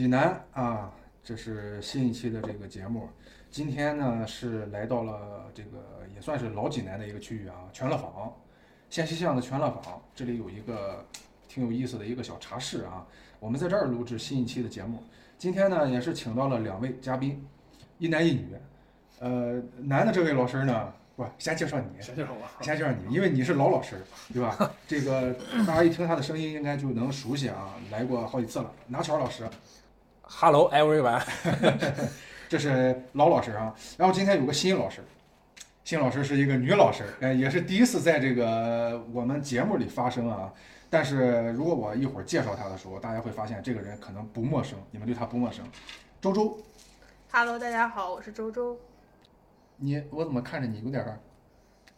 济南啊，这是新一期的这个节目。今天呢是来到了这个也算是老济南的一个区域啊，全乐坊，县西巷的全乐坊，这里有一个挺有意思的一个小茶室啊。我们在这儿录制新一期的节目。今天呢也是请到了两位嘉宾，一男一女。呃，男的这位老师呢，不先介绍你，先介绍我，先介绍你，因为你是老老师，对吧？这个大家一听他的声音，应该就能熟悉啊，来过好几次了。拿巧老师，Hello everyone，这是老老师啊。然后今天有个新老师，新老师是一个女老师，呃，也是第一次在这个我们节目里发声啊。但是如果我一会儿介绍她的时候，大家会发现这个人可能不陌生，你们对她不陌生。周周，Hello，大家好，我是周周。你我怎么看着你有点儿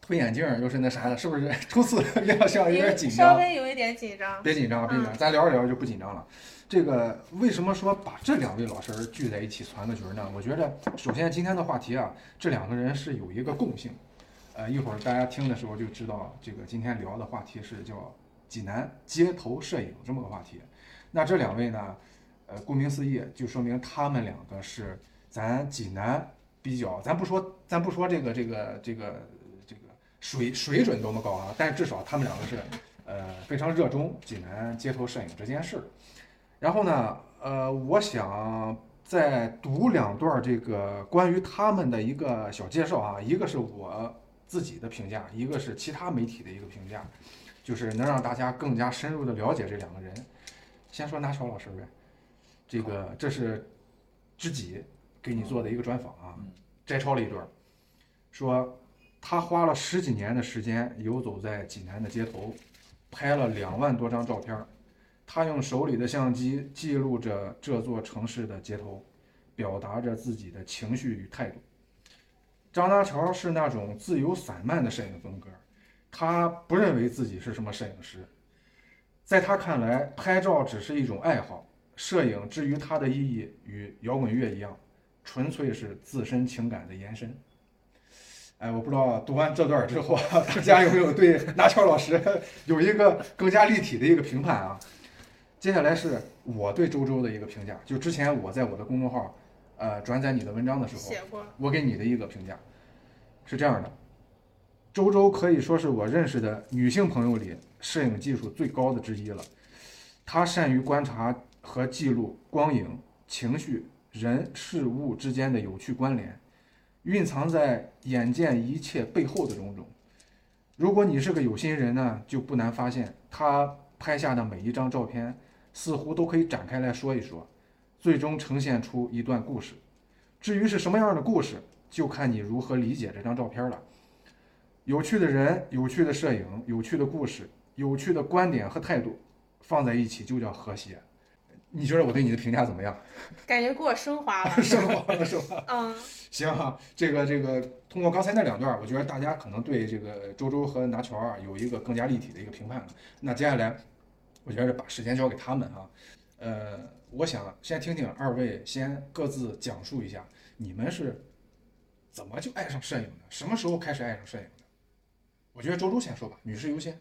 推眼镜儿，又是那啥的，是不是 初次 亮相有点紧张？稍微有一点紧张。别紧张，别紧张，咱聊着聊着就不紧张了。这个为什么说把这两位老师聚在一起传个局呢？我觉得，首先今天的话题啊，这两个人是有一个共性。呃，一会儿大家听的时候就知道，这个今天聊的话题是叫济南街头摄影这么个话题。那这两位呢，呃，顾名思义，就说明他们两个是咱济南比较，咱不说，咱不说这个这个这个这个水水准多么高啊，但是至少他们两个是。呃，非常热衷济南街头摄影这件事儿。然后呢，呃，我想再读两段这个关于他们的一个小介绍啊，一个是我自己的评价，一个是其他媒体的一个评价，就是能让大家更加深入的了解这两个人。先说拿小老师呗，这个这是知己给你做的一个专访啊，摘抄了一段儿，说他花了十几年的时间游走在济南的街头。拍了两万多张照片儿，他用手里的相机记录着这座城市的街头，表达着自己的情绪与态度。张大乔是那种自由散漫的摄影风格，他不认为自己是什么摄影师，在他看来，拍照只是一种爱好，摄影至于它的意义与摇滚乐一样，纯粹是自身情感的延伸。哎，我不知道读完这段之后，大家有没有对拿乔老师 有一个更加立体的一个评判啊？接下来是我对周周的一个评价，就之前我在我的公众号，呃，转载你的文章的时候，写过。我给你的一个评价是这样的：周周可以说是我认识的女性朋友里摄影技术最高的之一了。她善于观察和记录光影、情绪、人事物之间的有趣关联。蕴藏在眼见一切背后的种种。如果你是个有心人呢，就不难发现，他拍下的每一张照片，似乎都可以展开来说一说，最终呈现出一段故事。至于是什么样的故事，就看你如何理解这张照片了。有趣的人、有趣的摄影、有趣的故事、有趣的观点和态度，放在一起就叫和谐。你觉得我对你的评价怎么样？感觉给我升华了。升华了是吧？嗯，行哈，这个这个，通过刚才那两段，我觉得大家可能对这个周周和拿球啊有一个更加立体的一个评判了。那接下来，我觉得把时间交给他们哈。呃，我想先听听二位先各自讲述一下你们是怎么就爱上摄影的，什么时候开始爱上摄影的？我觉得周周先说吧，女士优先。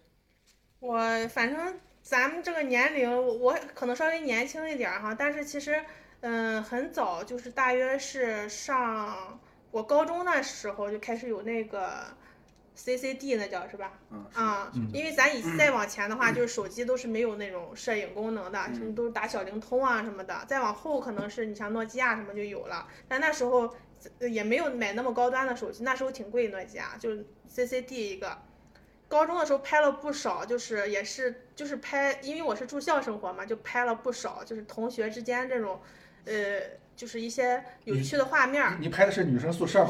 我反正咱们这个年龄，我可能稍微年轻一点儿哈，但是其实，嗯，很早就是大约是上我高中那时候就开始有那个 CCD 那叫是吧？嗯啊，因为咱以再往前的话，就是手机都是没有那种摄影功能的，什么都是打小灵通啊什么的。再往后可能是你像诺基亚什么就有了，但那时候呃也没有买那么高端的手机，那时候挺贵诺基亚，就是 CCD 一个。高中的时候拍了不少，就是也是就是拍，因为我是住校生活嘛，就拍了不少，就是同学之间这种，呃，就是一些有趣的画面儿。你拍的是女生宿舍吗？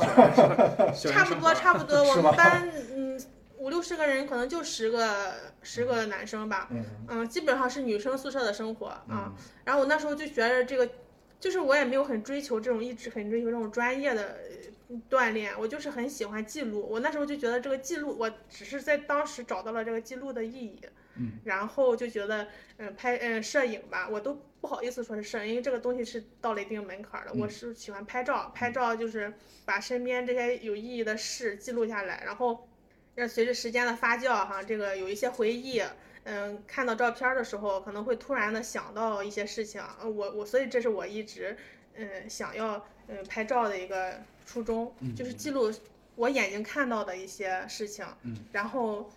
差不多，差不多，我们班嗯五六十个人，可能就十个十个男生吧，嗯嗯，基本上是女生宿舍的生活啊。嗯然后我那时候就觉得这个，就是我也没有很追求这种一直很追求这种专业的呃锻炼，我就是很喜欢记录。我那时候就觉得这个记录，我只是在当时找到了这个记录的意义。嗯，然后就觉得，嗯，拍嗯摄影吧，我都不好意思说是摄影，因为这个东西是到了一定门槛儿的。我是喜欢拍照，拍照就是把身边这些有意义的事记录下来，然后让随着时间的发酵哈，这个有一些回忆，嗯，看到照片儿的时候，可能会突然的想到一些事情。呃我我所以这是我一直嗯想要嗯拍照的一个初衷，就是记录我眼睛看到的一些事情，嗯然后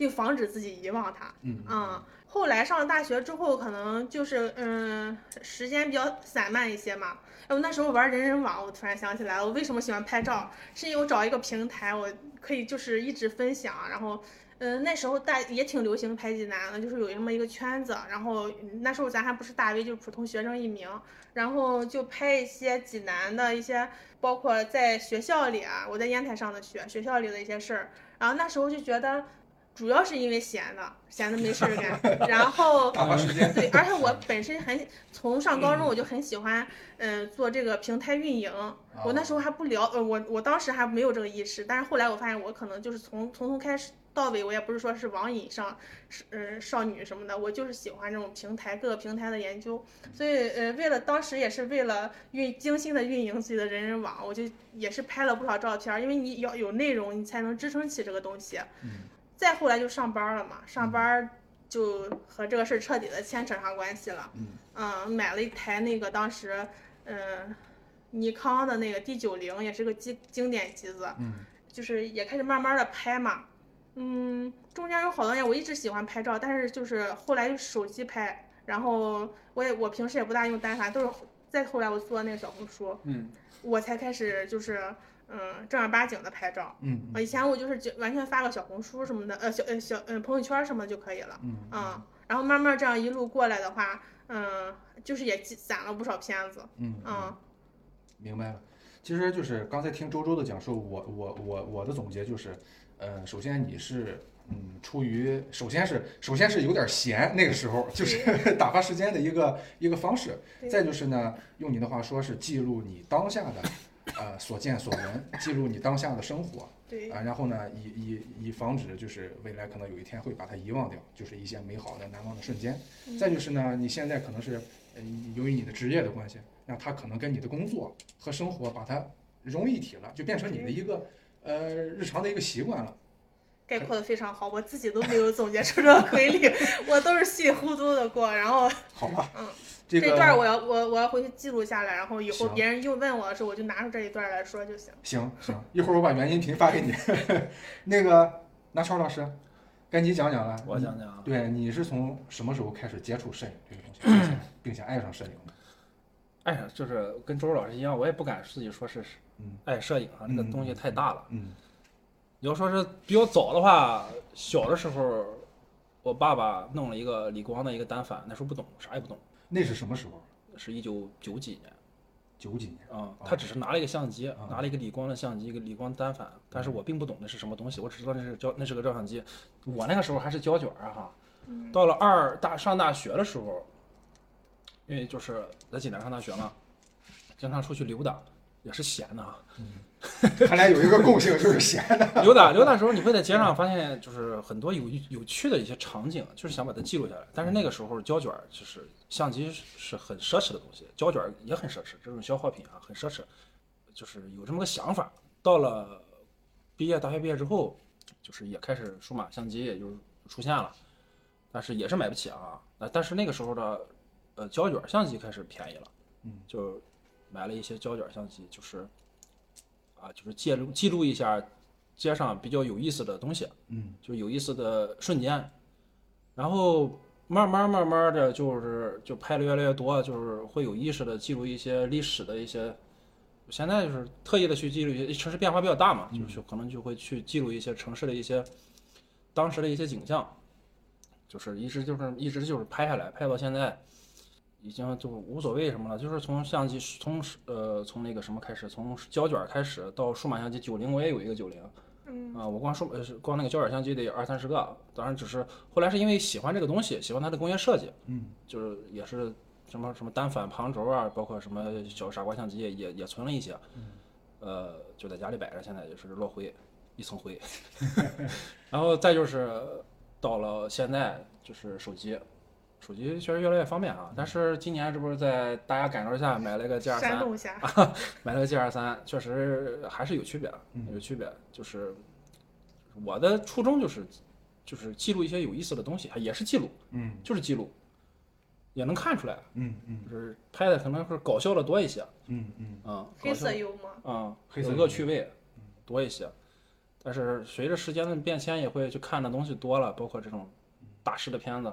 并防止自己遗忘它。嗯嗯，后来上了大学之后，可能就是嗯，时间比较散漫一些嘛。哎，我那时候玩人人网，我突然想起来了，我为什么喜欢拍照，是因为我找一个平台，我可以就是一直分享，然后。嗯，那时候大也挺流行拍济南的，就是有那么一个圈子，然后嗯那时候咱还不是大 V，就是普通学生一名，然后就拍一些济南的一些，包括在学校里啊，我在烟台上的学，学校里的一些事儿，然后那时候就觉得，主要是因为闲的，闲的没事儿干，然后 打发时间。对，而且我 本身很从上高中我就很喜欢，嗯、做这个平台运营。我那时候还不了，呃，我我当时还没有这个意识，但是后来我发现我可能就是从从头开始到尾，我也不是说是网瘾上，是呃少女什么的，我就是喜欢这种平台各个平台的研究。所以呃，为了当时也是为了运精心的运营自己的人人网，我就也是拍了不少照片儿，因为你要有内容，你才能支撑起这个东西。再后来就上班了嘛，上班就和这个事儿彻底的牵扯上关系了。嗯买了一台那个当时，嗯、尼康的那个 D 九零，也是个经经典机子。嗯就是也开始慢慢的拍嘛。嗯，中间有好多年我一直喜欢拍照，但是就是后来就手机拍，然后我也我平时也不大用单反，都是再后来我做那个小红书，嗯，我才开始就是嗯正儿八经的拍照。嗯以前我就是就完全发个小红书什么的，呃小呃小呃朋友圈什么就可以了。嗯嗯，然后慢慢这样一路过来的话，嗯，就是也积攒了不少片子。嗯嗯明白了。其实就是刚才听周周的讲述，我我我我的总结就是，呃，首先你是嗯，出于首先是首先是有点闲，那个时候就是 打发时间的一个一个方式。再就是呢，用你的话说是记录你当下的呃所见所闻，记录你当下的生活对啊，然后呢，以以以防止就是未来可能有一天会把它遗忘掉，就是一些美好的难忘的瞬间。嗯再就是呢，你现在可能是呃由于你的职业的关系，那它可能跟你的工作和生活把它融一体了，就变成你的一个呃日常的一个习惯了。概括的非常好，我自己都没有总结出这个规律，我都是稀里糊涂的过。然后好吧，嗯，这个这段我要我我要回去记录下来，然后以后别人又问我的时候，我就拿出这一段来说就行。行行，一会儿我把原音频发给你。那个拿超老师，该你讲讲了。我讲讲啊，对，你是从什么时候开始接触摄影这个东西，并且并且爱上摄影的？哎呀，就是跟周老师一样，我也不敢自己说是嗯爱摄影啊，这个嗯东西太大了。嗯你要说是比较早的话，小的时候，我爸爸弄了一个理光的一个单反，那时候不懂，啥也不懂，那是什么时候？是一九九几年九几年。啊、他只是拿了一个相机，啊拿了一个理光的相机，一个理光单反，但是我并不懂那是什么东西，我只知道那是胶，那是个照相机。我那个时候还是胶卷儿啊哈。到了二大上大学的时候，因为就是在济南上大学嘛，经常出去溜达，也是闲的啊。看来有一个共性就是闲的。溜达溜达的时候，你会在街上发现，就是很多有有趣的一些场景，就是想把它记录下来。但是那个时候胶卷儿就是相机是是很奢侈的东西，胶卷儿也很奢侈，这种消耗品啊很奢侈，就是有这么个想法。到了毕业大学毕业之后，就是也开始数码相机也就出现了，但是也是买不起啊。那但是那个时候的呃胶卷相机开始便宜了，嗯，就买了一些胶卷相机，就是啊就是记录记录一下街上比较有意思的东西，嗯。就是有意思的瞬间，然后慢慢慢慢的就是就拍的越来越多，就是会有意识的记录一些历史的一些，现在就是特意的去记录一些城市变化比较大嘛，就是可能就会去记录一些城市的一些当时的一些景象，就是一直就是一直就是拍下来，拍到现在。已经就无所谓什么了，就是从相机从呃从那个什么开始，从胶卷开始到数码相机，九零我也有一个九零，嗯啊，我光数呃光那个胶卷相机得二三十个，当然只是后来是因为喜欢这个东西，喜欢它的工业设计，嗯，就是也是什么什么单反旁轴啊，包括什么小傻瓜相机也也也存了一些，呃，就在家里摆着，现在就是落灰，一层灰，然后再就是到了现在就是手机。手机确实越来越方便啊，但是今年这不是在大家感受下买了个 G 二三，买了个 G 二三，确实还是有区别，有区别。就是我的初衷就是就是记录一些有意思的东西，也是记录，嗯。就是记录，也能看出来，嗯嗯。就是拍的可能是搞笑的多一些，嗯嗯，啊、黑色幽默，啊，黑色有恶趣味多一些。但是随着时间的变迁，也会去看的东西多了，包括这种大师的片子，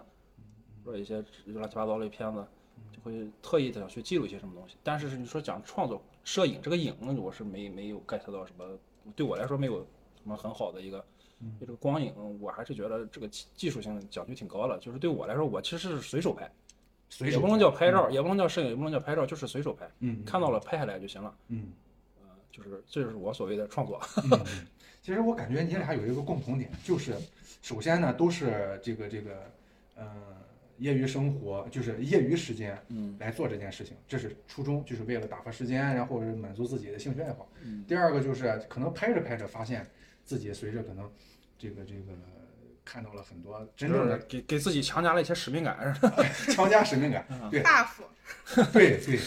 或者一些乱七八糟的片子，就会特意的想去记录一些什么东西。但是你说讲创作摄影这个影，我是没没有 get 到什么，对我来说没有什么很好的一个。这个光影，我还是觉得这个技技术性讲究挺高的。就是对我来说，我其实是随手拍，随手也不能叫拍照，也不能叫摄影，也不能叫拍照，就是随手拍，嗯看到了拍下来就行了。嗯。就是这就是我所谓的创作。嗯，其实我感觉你俩有一个共同点，就是首先呢，都是这个这个，呃，业余生活，就是业余时间，嗯，来做这件事情，这是初衷，就是为了打发时间，然后是满足自己的兴趣爱好。嗯第二个就是可能拍着拍着，发现自己随着可能这个这个看到了很多真正的给给自己强加了一些使命感，是吧？强加使命感，对 buff，对对，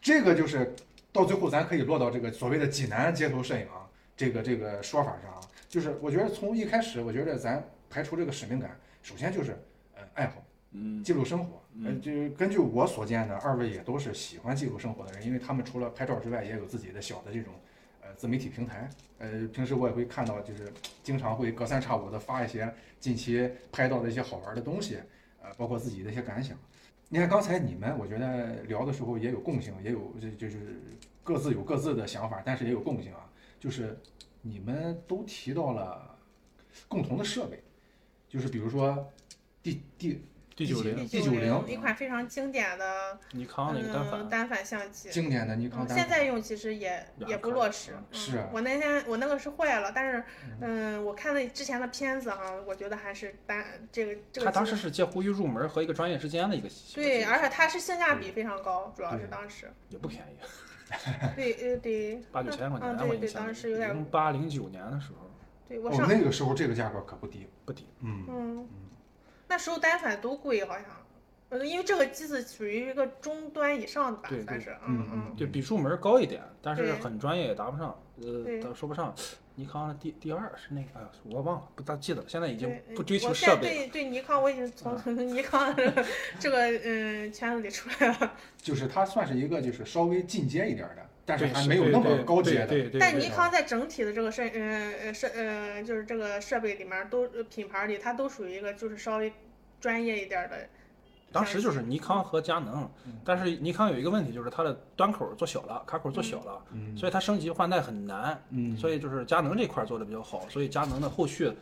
这个就是到最后咱可以落到这个所谓的济南街头摄影啊，这个这个说法上啊，就是我觉得从一开始，我觉得咱排除这个使命感，首先就是呃爱好，嗯。记录生活，呃，就根据我所见的，二位也都是喜欢记录生活的人，因为他们除了拍照之外，也有自己的小的这种呃自媒体平台，呃，平时我也会看到，就是经常会隔三差五的发一些近期拍到的一些好玩的东西，呃，包括自己的一些感想。你看刚才你们，我觉得聊的时候也有共性，也有就就是各自有各自的想法，但是也有共性啊，就是你们都提到了共同的设备，就是比如说第第第九零第九零一款非常经典的尼康那个单嗯反，单反相机。经典的尼康嗯，单反，现在用其实也也不落实。是啊我那天我那个是坏了，但是嗯，我看那之前的片子哈，我觉得还是单这个这个它当时是介乎于入门和一个专业之间的一个，对，而且它是性价比非常高，主要是当时也不便宜，对呃对 八九千块钱对对，印象里当时有点零八零九年的时候哦，对我上那个时候这个价格可不低，不低，嗯，嗯，那时候单反都贵好像。呃，因为这个机子属于一个中端以上的吧对，对算是，嗯嗯就比入门高一点，但是很专业也达不上，呃，都说不上。尼康的第第二是那个，哎呀，我忘了，不大记得了，现在已经，不追求我现在设备了。对对尼康，我已经从 尼康这个这个嗯圈子里出来了。就是它算是一个就是稍微进阶一点的，但是还没有那么高阶的，但尼康在整体的这个设呃呃设呃就是这个设备里面都呃品牌里，它都属于一个就是稍微专业一点的。当时就是尼康和佳能，但是尼康有一个问题，就是它的端口做小了，卡口做小了，嗯所以它升级换代很难。嗯，所以就是佳能这块做的比较好，所以佳能的后续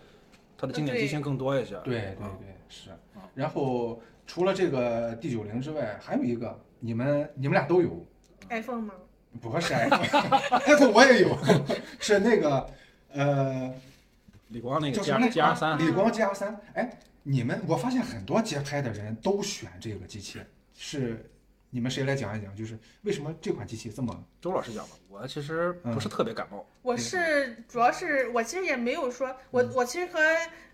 它的经典机型更多一些。对对啊对是。然后除了这个 D 九零之外，还有一个你们你们俩都有，iPhone 吗？不是 iPhone，iPhone 我也有，是那个呃李光那个叫 G 什么 R G R 三，理光 G R 三，哎，你们我发现很多街拍的人都选这个机器，是你们谁来讲一讲？就是为什么这款机器这么周老师讲吧，我其实不是特别感冒。我是主要是我其实也没有说，我我其实和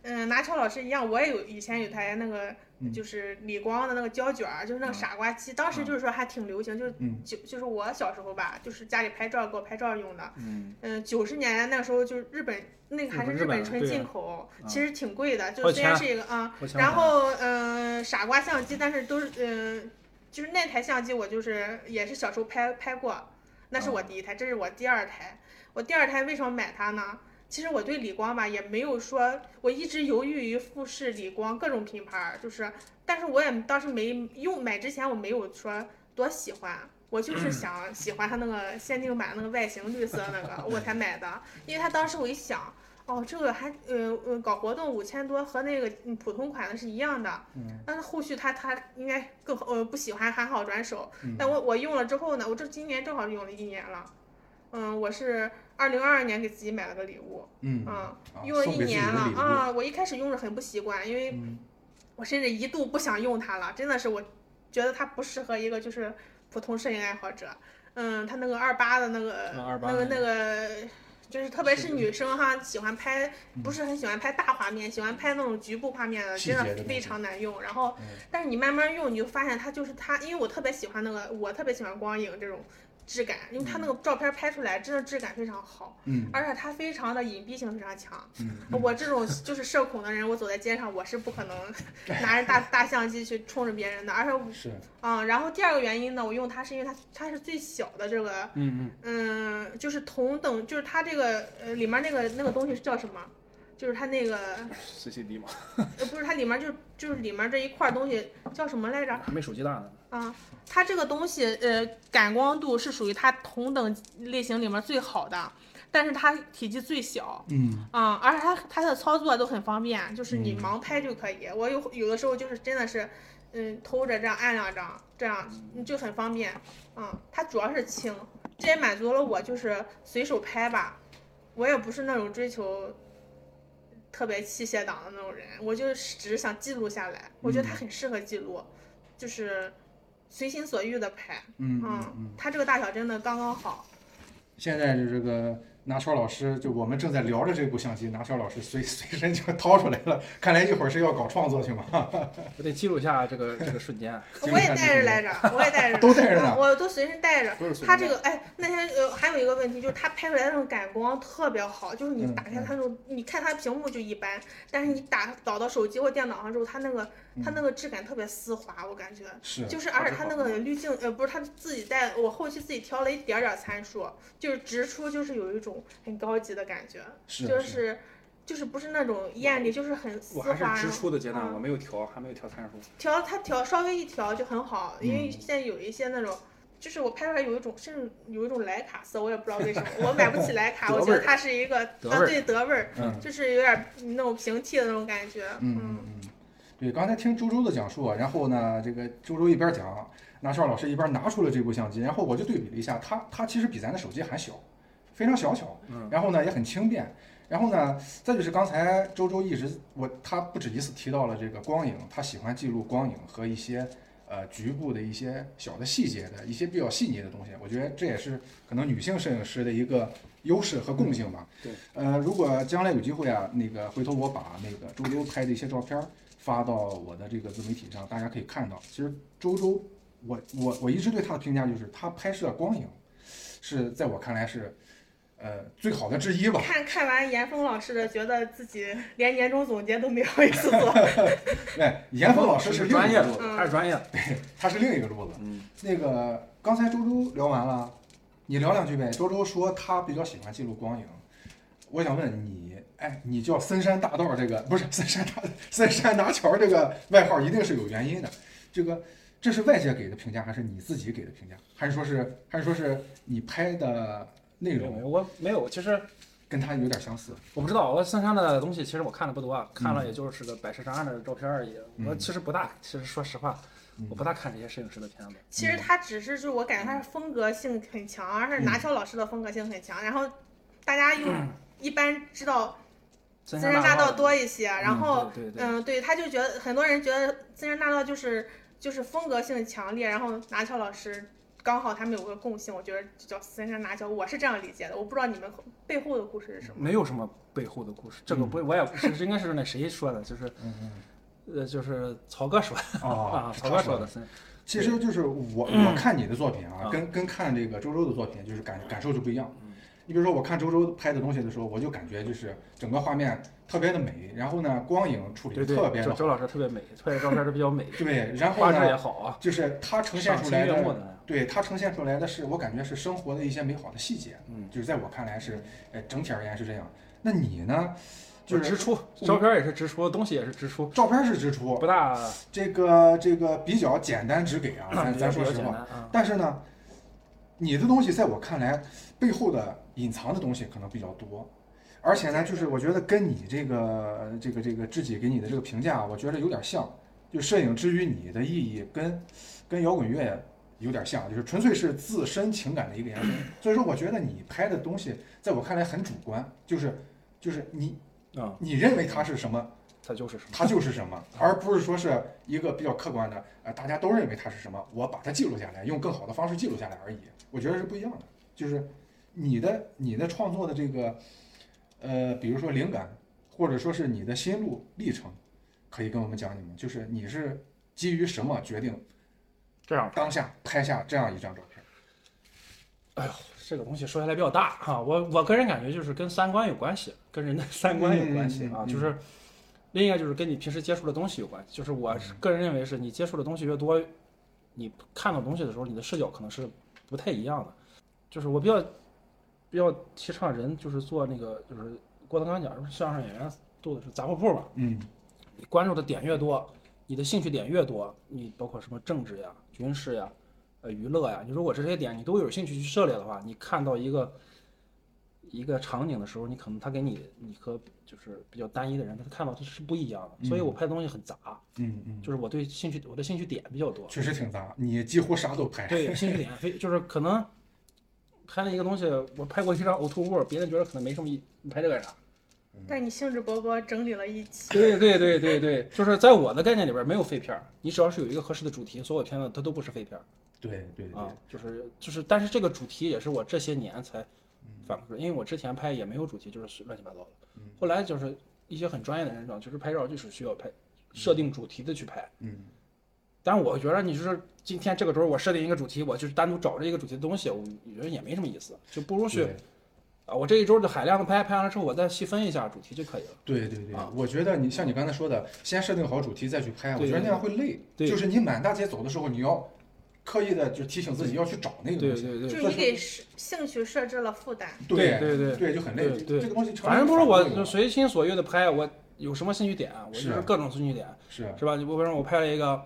嗯拿超老师一样，我也有以前有台那个嗯。就是理光的那个胶卷儿，就是那个傻瓜机，当时就是说还挺流行，就是嗯。就就是我小时候吧，就是家里拍照给我拍照用的。嗯，嗯，九十年代那时候就是日本那个还是日本纯进口，啊其实挺贵的，就花虽然是一个啊，然后嗯、呃傻瓜相机，但是都是嗯、就是那台相机我就是也是小时候拍拍过，那是我第一台，这是我第二台。我第二台为什么买它呢？其实我对理光吧也没有说，我一直犹豫于富士、理光各种品牌儿，就是，但是我也当时没用买之前我没有说多喜欢，我就是想喜欢它那个限定版那个外形绿色那个我才买的，因为它当时我一想。哦，这个还呃呃搞活动五千多，和那个嗯普通款的是一样的。嗯。但是后续他他应该更好呃不喜欢还好转手。嗯但我我用了之后呢，我这今年正好用了一年了。嗯，我是二零二二年给自己买了个礼物。嗯用了一年了啊！我一开始用着很不习惯，因为嗯我甚至一度不想用它了，真的是我觉得它不适合一个就是普通摄影爱好者。嗯，它那个二八的那个、啊28那个那个，就是特别是女生哈，喜欢拍不是很喜欢拍大画面，喜欢拍那种局部画面的，真的非常难用。然后嗯，但是你慢慢用，你就发现它就是它，因为我特别喜欢那个，我特别喜欢光影这种质感，因为它那个照片拍出来真的质感非常好，嗯而且它非常的隐蔽性非常强。嗯，我这种就是 社恐的人，我走在街上我是不可能拿着大大相机去冲着别人的，而且我是啊、然后第二个原因呢，我用它是因为它它是最小的这个，嗯嗯，就是同等，就是它这个呃里面那个那个东西是叫什么？就是它那个嗯，CCD 嘛，呃不是它里面就就是里面这一块东西叫什么来着？还没手机大呢。啊，它这个东西呃感光度是属于它同等类型里面最好的，但是它体积最小。嗯啊、而且它它的操作都很方便，就是你嗯盲拍就可以。我有有的时候就是真的是，嗯，偷着这样按两张，这样嗯就很方便。嗯，它主要是轻，这也满足了我就是随手拍吧。我也不是那种追求特别器械党的那种人，我就是只是想记录下来。我觉得它很适合记录，就是随心所欲的拍。嗯嗯它这个大小真的刚刚好。现在就这个拿超老师，就我们正在聊着这部相机，拿超老师随随身就掏出来了，看来一会儿是要搞创作去嘛。我得记录一下这个这个瞬间。我也带着来着，我也带着，都带着呢嗯我都随身带着。都是随它这个哎，那天呃还有一个问题就是他拍出来的那种感光特别好，就是你嗯打开它那种，你看它屏幕就一般，但是你打导到手机或电脑上之后，它那个它那个质感特别丝滑，我感觉。是，就是，而且它那个滤镜，呃，不是它自己带，我后期自己调了一点点参数，就是直出，就是有一种很高级的感觉，是就是就是不是那种艳丽，就是很丝我滑。还是直出的阶段，嗯我没有调，还没有调参数。调它调稍微一调就很好，因为嗯现在有一些那种，就是我拍出来有一种甚至有一种莱卡色，我也不知道为什么，我买不起莱卡，我觉得它是一个啊对德味儿，嗯就是有点那种平替的那种感觉，嗯嗯嗯，对，刚才听周周的讲述啊，然后呢，这个周周一边讲，拿少老师一边拿出了这部相机，然后我就对比了一下，它它其实比咱的手机还小，非常小巧，嗯然后呢也很轻便，然后呢，再就是刚才周周一直我他不止一次提到了这个光影，他喜欢记录光影和一些呃局部的一些小的细节的一些比较细腻的东西，我觉得这也是可能女性摄影师的一个优势和共性吧。对，呃，如果将来有机会啊，那个回头我把那个周周拍的一些照片儿发到我的这个自媒体上，大家可以看到，其实周周，我我我一直对他的评价就是他拍摄光影是在我看来是呃最好的之一吧。看看完严峰老师的，觉得自己连年终总结都没好意思做，哎，严峰老师是专业的他是专业的。他是另一个路子。嗯，那个刚才周周聊完了，你聊两句呗。周周说他比较喜欢记录光影，我想问你，哎，你叫森山大道这个不是森山大 森山拿桥这个外号，一定是有原因的。这个这是外界给的评价，还是你自己给的评价？还是说是还是说是你拍的内容我没有，其实跟他有点相似？我不知道，我森山的东西其实我看的不多，啊看了也就是个百十张的照片而已。嗯我其实不大，其实说实话，嗯我不大看这些摄影师的片子。其实他只是就是我感觉他是风格性很强，而是拿桥老师的风格性很强，然后大家又 一般知道森森山大道多一些，然后对对对，嗯，对，他就觉得很多人觉得森山大道就是就是风格性强烈，然后拿翘老师刚好他们有个共性，我觉得就叫森山拿翘，我是这样理解的，我不知道你们背后的故事是什么。没有什么背后的故事，这个不我也不是，应该是那谁说的，就是嗯嗯。呃就是曹哥说的哦 啊，，曹。哥说的森。其实就是我我看你的作品啊，啊跟跟看这个周周的作品就是感感受就不一样嗯。你比如说我看周周拍的东西的时候，我就感觉就是整个画面特别的美，然后呢光影处理特别，的好，周周老师特别美，拍的照片都比较美，对，然后画质也呢好啊，就是它呈现出来的。对它呈现出来的是我感觉是生活的一些美好的细节，嗯，就是在我看来是，呃整体而言是这样。那你呢？就是支出，照片也是支出，东西也是支出，照片是支出，不大，这个这个比较简单直给啊，咱 咱说实话。但是呢，你的东西在我看来，背后的隐藏的东西可能比较多，而且呢，就是我觉得跟你这个这个这个知己给你的这个评价，我觉得有点像，就摄影之于你的意义跟跟摇滚乐有点像，就是纯粹是自身情感的一个延伸。所以说，我觉得你拍的东西，在我看来很主观，就是就是你啊，你认为它是什么，它就是什么？它就是什么，而不是说是一个比较客观的，呃，大家都认为它是什么，我把它记录下来，用更好的方式记录下来而已。我觉得是不一样的，就是你的你的创作的这个，呃，比如说灵感，或者说是你的心路历程，可以跟我们讲讲吗，就是你是基于什么决定这样，当下拍下这样一张照片？哎呦这个东西说起来比较大哈、我我个人感觉就是跟三观有关系，跟人的三观有关系啊，就是另一个就是跟你平时接触的东西有关系。就是我个人认为是你接触的东西越多，你看到东西的时候，你的视角可能是不太一样的。就是我比较比较提倡人就是做那个就是郭德纲讲，就是相声演员做的是杂货铺嘛，嗯你关注的点越多，你的兴趣点越多，你包括什么政治呀、军事呀、呃娱乐呀，你如果这些点你都有兴趣去涉猎的话，你看到一个一个场景的时候，你可能他给你你和就是比较单一的人，他看到他是不一样的。所以我拍的东西很杂，嗯嗯，就是我对兴趣我的兴趣点比较多，确实挺杂，你几乎啥都拍。对兴趣点非就是可能拍了一个东西，我拍过一张呕吐物，别人觉得可能没什么意，你拍这干啥？但你兴致勃勃整理了一期，对对对对对，就是在我的概念里边没有废片儿，你只要是有一个合适的主题，所有片子它都不是废片儿。对对对啊，就是就是，但是这个主题也是我这些年才反馈出来，因为我之前拍也没有主题，就是乱七八糟的，后来就是一些很专业的人讲，就是拍照就是需要拍设定主题的去拍，嗯但是我觉得你就是今天这个周我设定一个主题，我就是单独找这一个主题的东西，我觉得也没什么意思，就不如去啊，我这一周就海量的拍，拍完了之后我再细分一下主题就可以了。对对对啊，我觉得你像你刚才说的，先设定好主题再去拍，我觉得那样会累。对就是你满大街走的时候，你要刻意的就提醒自己要去找那个东西。对对对，就是你给兴趣设置了负担。对对对对，就很累。对对这个东西成反正不是我随心所欲的拍，我有什么兴趣点，我就是是各种兴趣点，是啊是吧？你比如说我拍了一个，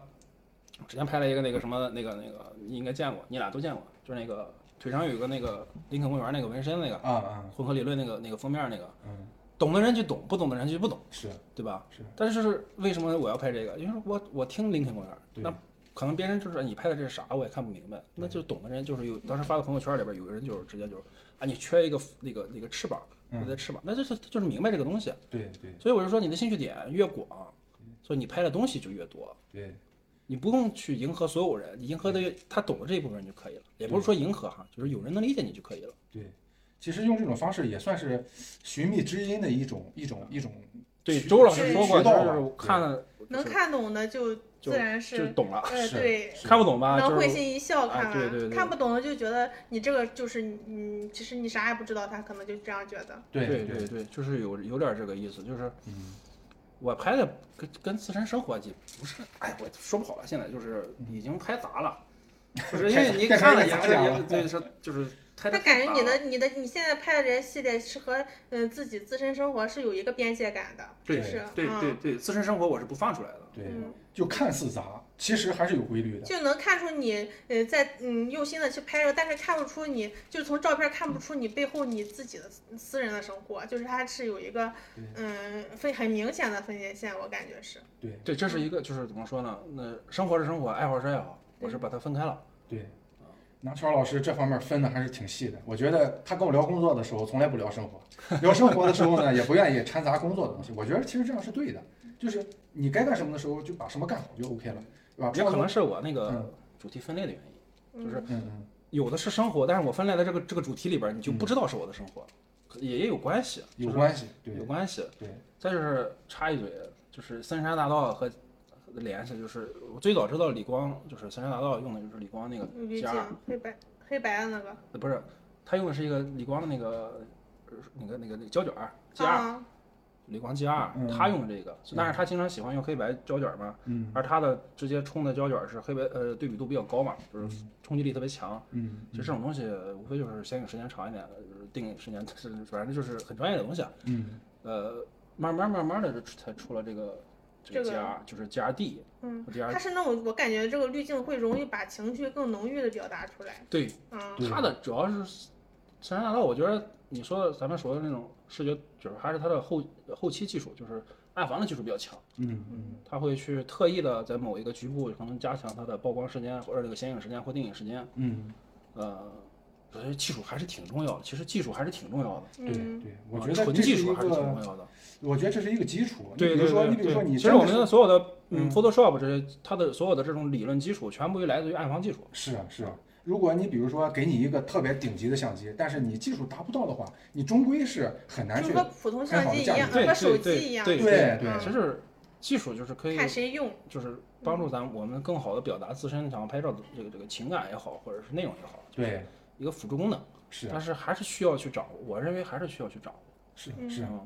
之前拍了一个那个什么那个那个，你应该见过，你俩都见过，就是那个腿上有一个那个林肯公园那个纹身那个啊啊混合理论那个那个封面那个，嗯懂的人就懂，不懂的人就不懂，是对吧？是但是为什么我要拍这个？因为我我听林肯公园，那可能别人就是你拍的这是啥，我也看不明白。那就懂的人就是有，当时发到朋友圈里边，有个人就是直接就是啊，你缺一个那个那个翅膀，嗯你的翅膀，那就是就是明白这个东西。对对所以我就说你的兴趣点越广，所以你拍的东西就越多。对你不用去迎合所有人，你迎合的他懂的这一部分人就可以了，也不是说迎合哈，就是有人能理解你就可以了。对，其实用这种方式也算是寻觅知音的一种一种一种对，周老师说过，就是看了能看懂的就就自然是，就是懂了，呃，对，看不懂吧？能会心一笑啊看完，对对对看不懂的就觉得你这个就是嗯，其实你啥也不知道，他可能就这样觉得。对对对对，就是有有点这个意思，就是嗯我拍的跟跟自身生活就不是，哎，我说不好了，现在就是已经拍砸了，就是因为你看了也是也对是就是拍的他感觉你的你的你现在拍的这些系列是和嗯自己自身生活是有一个边界感的，对就是对嗯对对，自身生活我是不放出来的。对嗯，就看似杂，其实还是有规律的。就能看出你呃在嗯用心的去拍摄，但是看不出你就从照片看不出你背后你自己的私私人的生活，就是它是有一个嗯分很明显的分界线，我感觉是。对对，这是一个就是怎么说呢？那生活是生活，爱好是爱好，我是把它分开了。对，那乔老师这方面分的还是挺细的。我觉得他跟我聊工作的时候，从来不聊生活；聊生活的时候呢，也不愿意掺杂工作的东西。我觉得其实这样是对的，就是你该干什么的时候就把什么干好就 OK 了，对吧？也可能是我那嗯个主题分类的原因，就是有的是生活，但是我分类的这个这个主题里边，你就不知道是我的生活，可也也有关系，有关系，对有关系。对，再就是插一嘴，就是森山大道和和联系，就是我最早知道李光，就是三山大道用的就是李光那个滤镜加，黑白黑白的那个呃不是，他用的是一个李光的那个呃那个那个那个胶卷儿 G 二，啊，李光 G 二嗯，他用这个，但是他经常喜欢用黑白胶卷嘛，嗯而他的直接冲的胶卷是黑白呃对比度比较高嘛，就是冲击力特别强。嗯，其实这种东西无非就是显影时间长一点，就是定影时间，是反正就是很专业的东西啊。嗯呃，慢慢慢慢的就才出了这个这个就是和 GR。它是那种我感觉这个滤镜会容易把情绪更浓郁的表达出来，对，嗯，它的主要是《神山大道》，我觉得你说的咱们说的那种视觉，就是还是它的后后期技术，就是暗房的技术比较强。嗯嗯，它会去特意的在某一个局部可能加强它的曝光时间或者这个显影时间或定影时间。嗯，呃，我觉得技术还是挺重要的。其实技术还是挺重要的。对嗯对，我啊觉得纯技术还是挺重，要的。我觉得这是一个基础。对对比如说，你比如说你其实我们的所有的嗯嗯 Photoshop 这些，它的所有的这种理论基础全部来自于暗房技术。是啊是啊，如果你比如说给你一个特别顶级的相机，但是你技术达不到的话，你终归是很难去就和普通相机一样，对和手对机一样，对对其实技术就是可以看谁用，就是帮助咱我们更好的表达自身想要拍照的这个这个情感也好，或者是内容也好。就是对一个辅助功能，是但是还是需要去掌握。我认为还是需要去掌握。是嗯是。嗯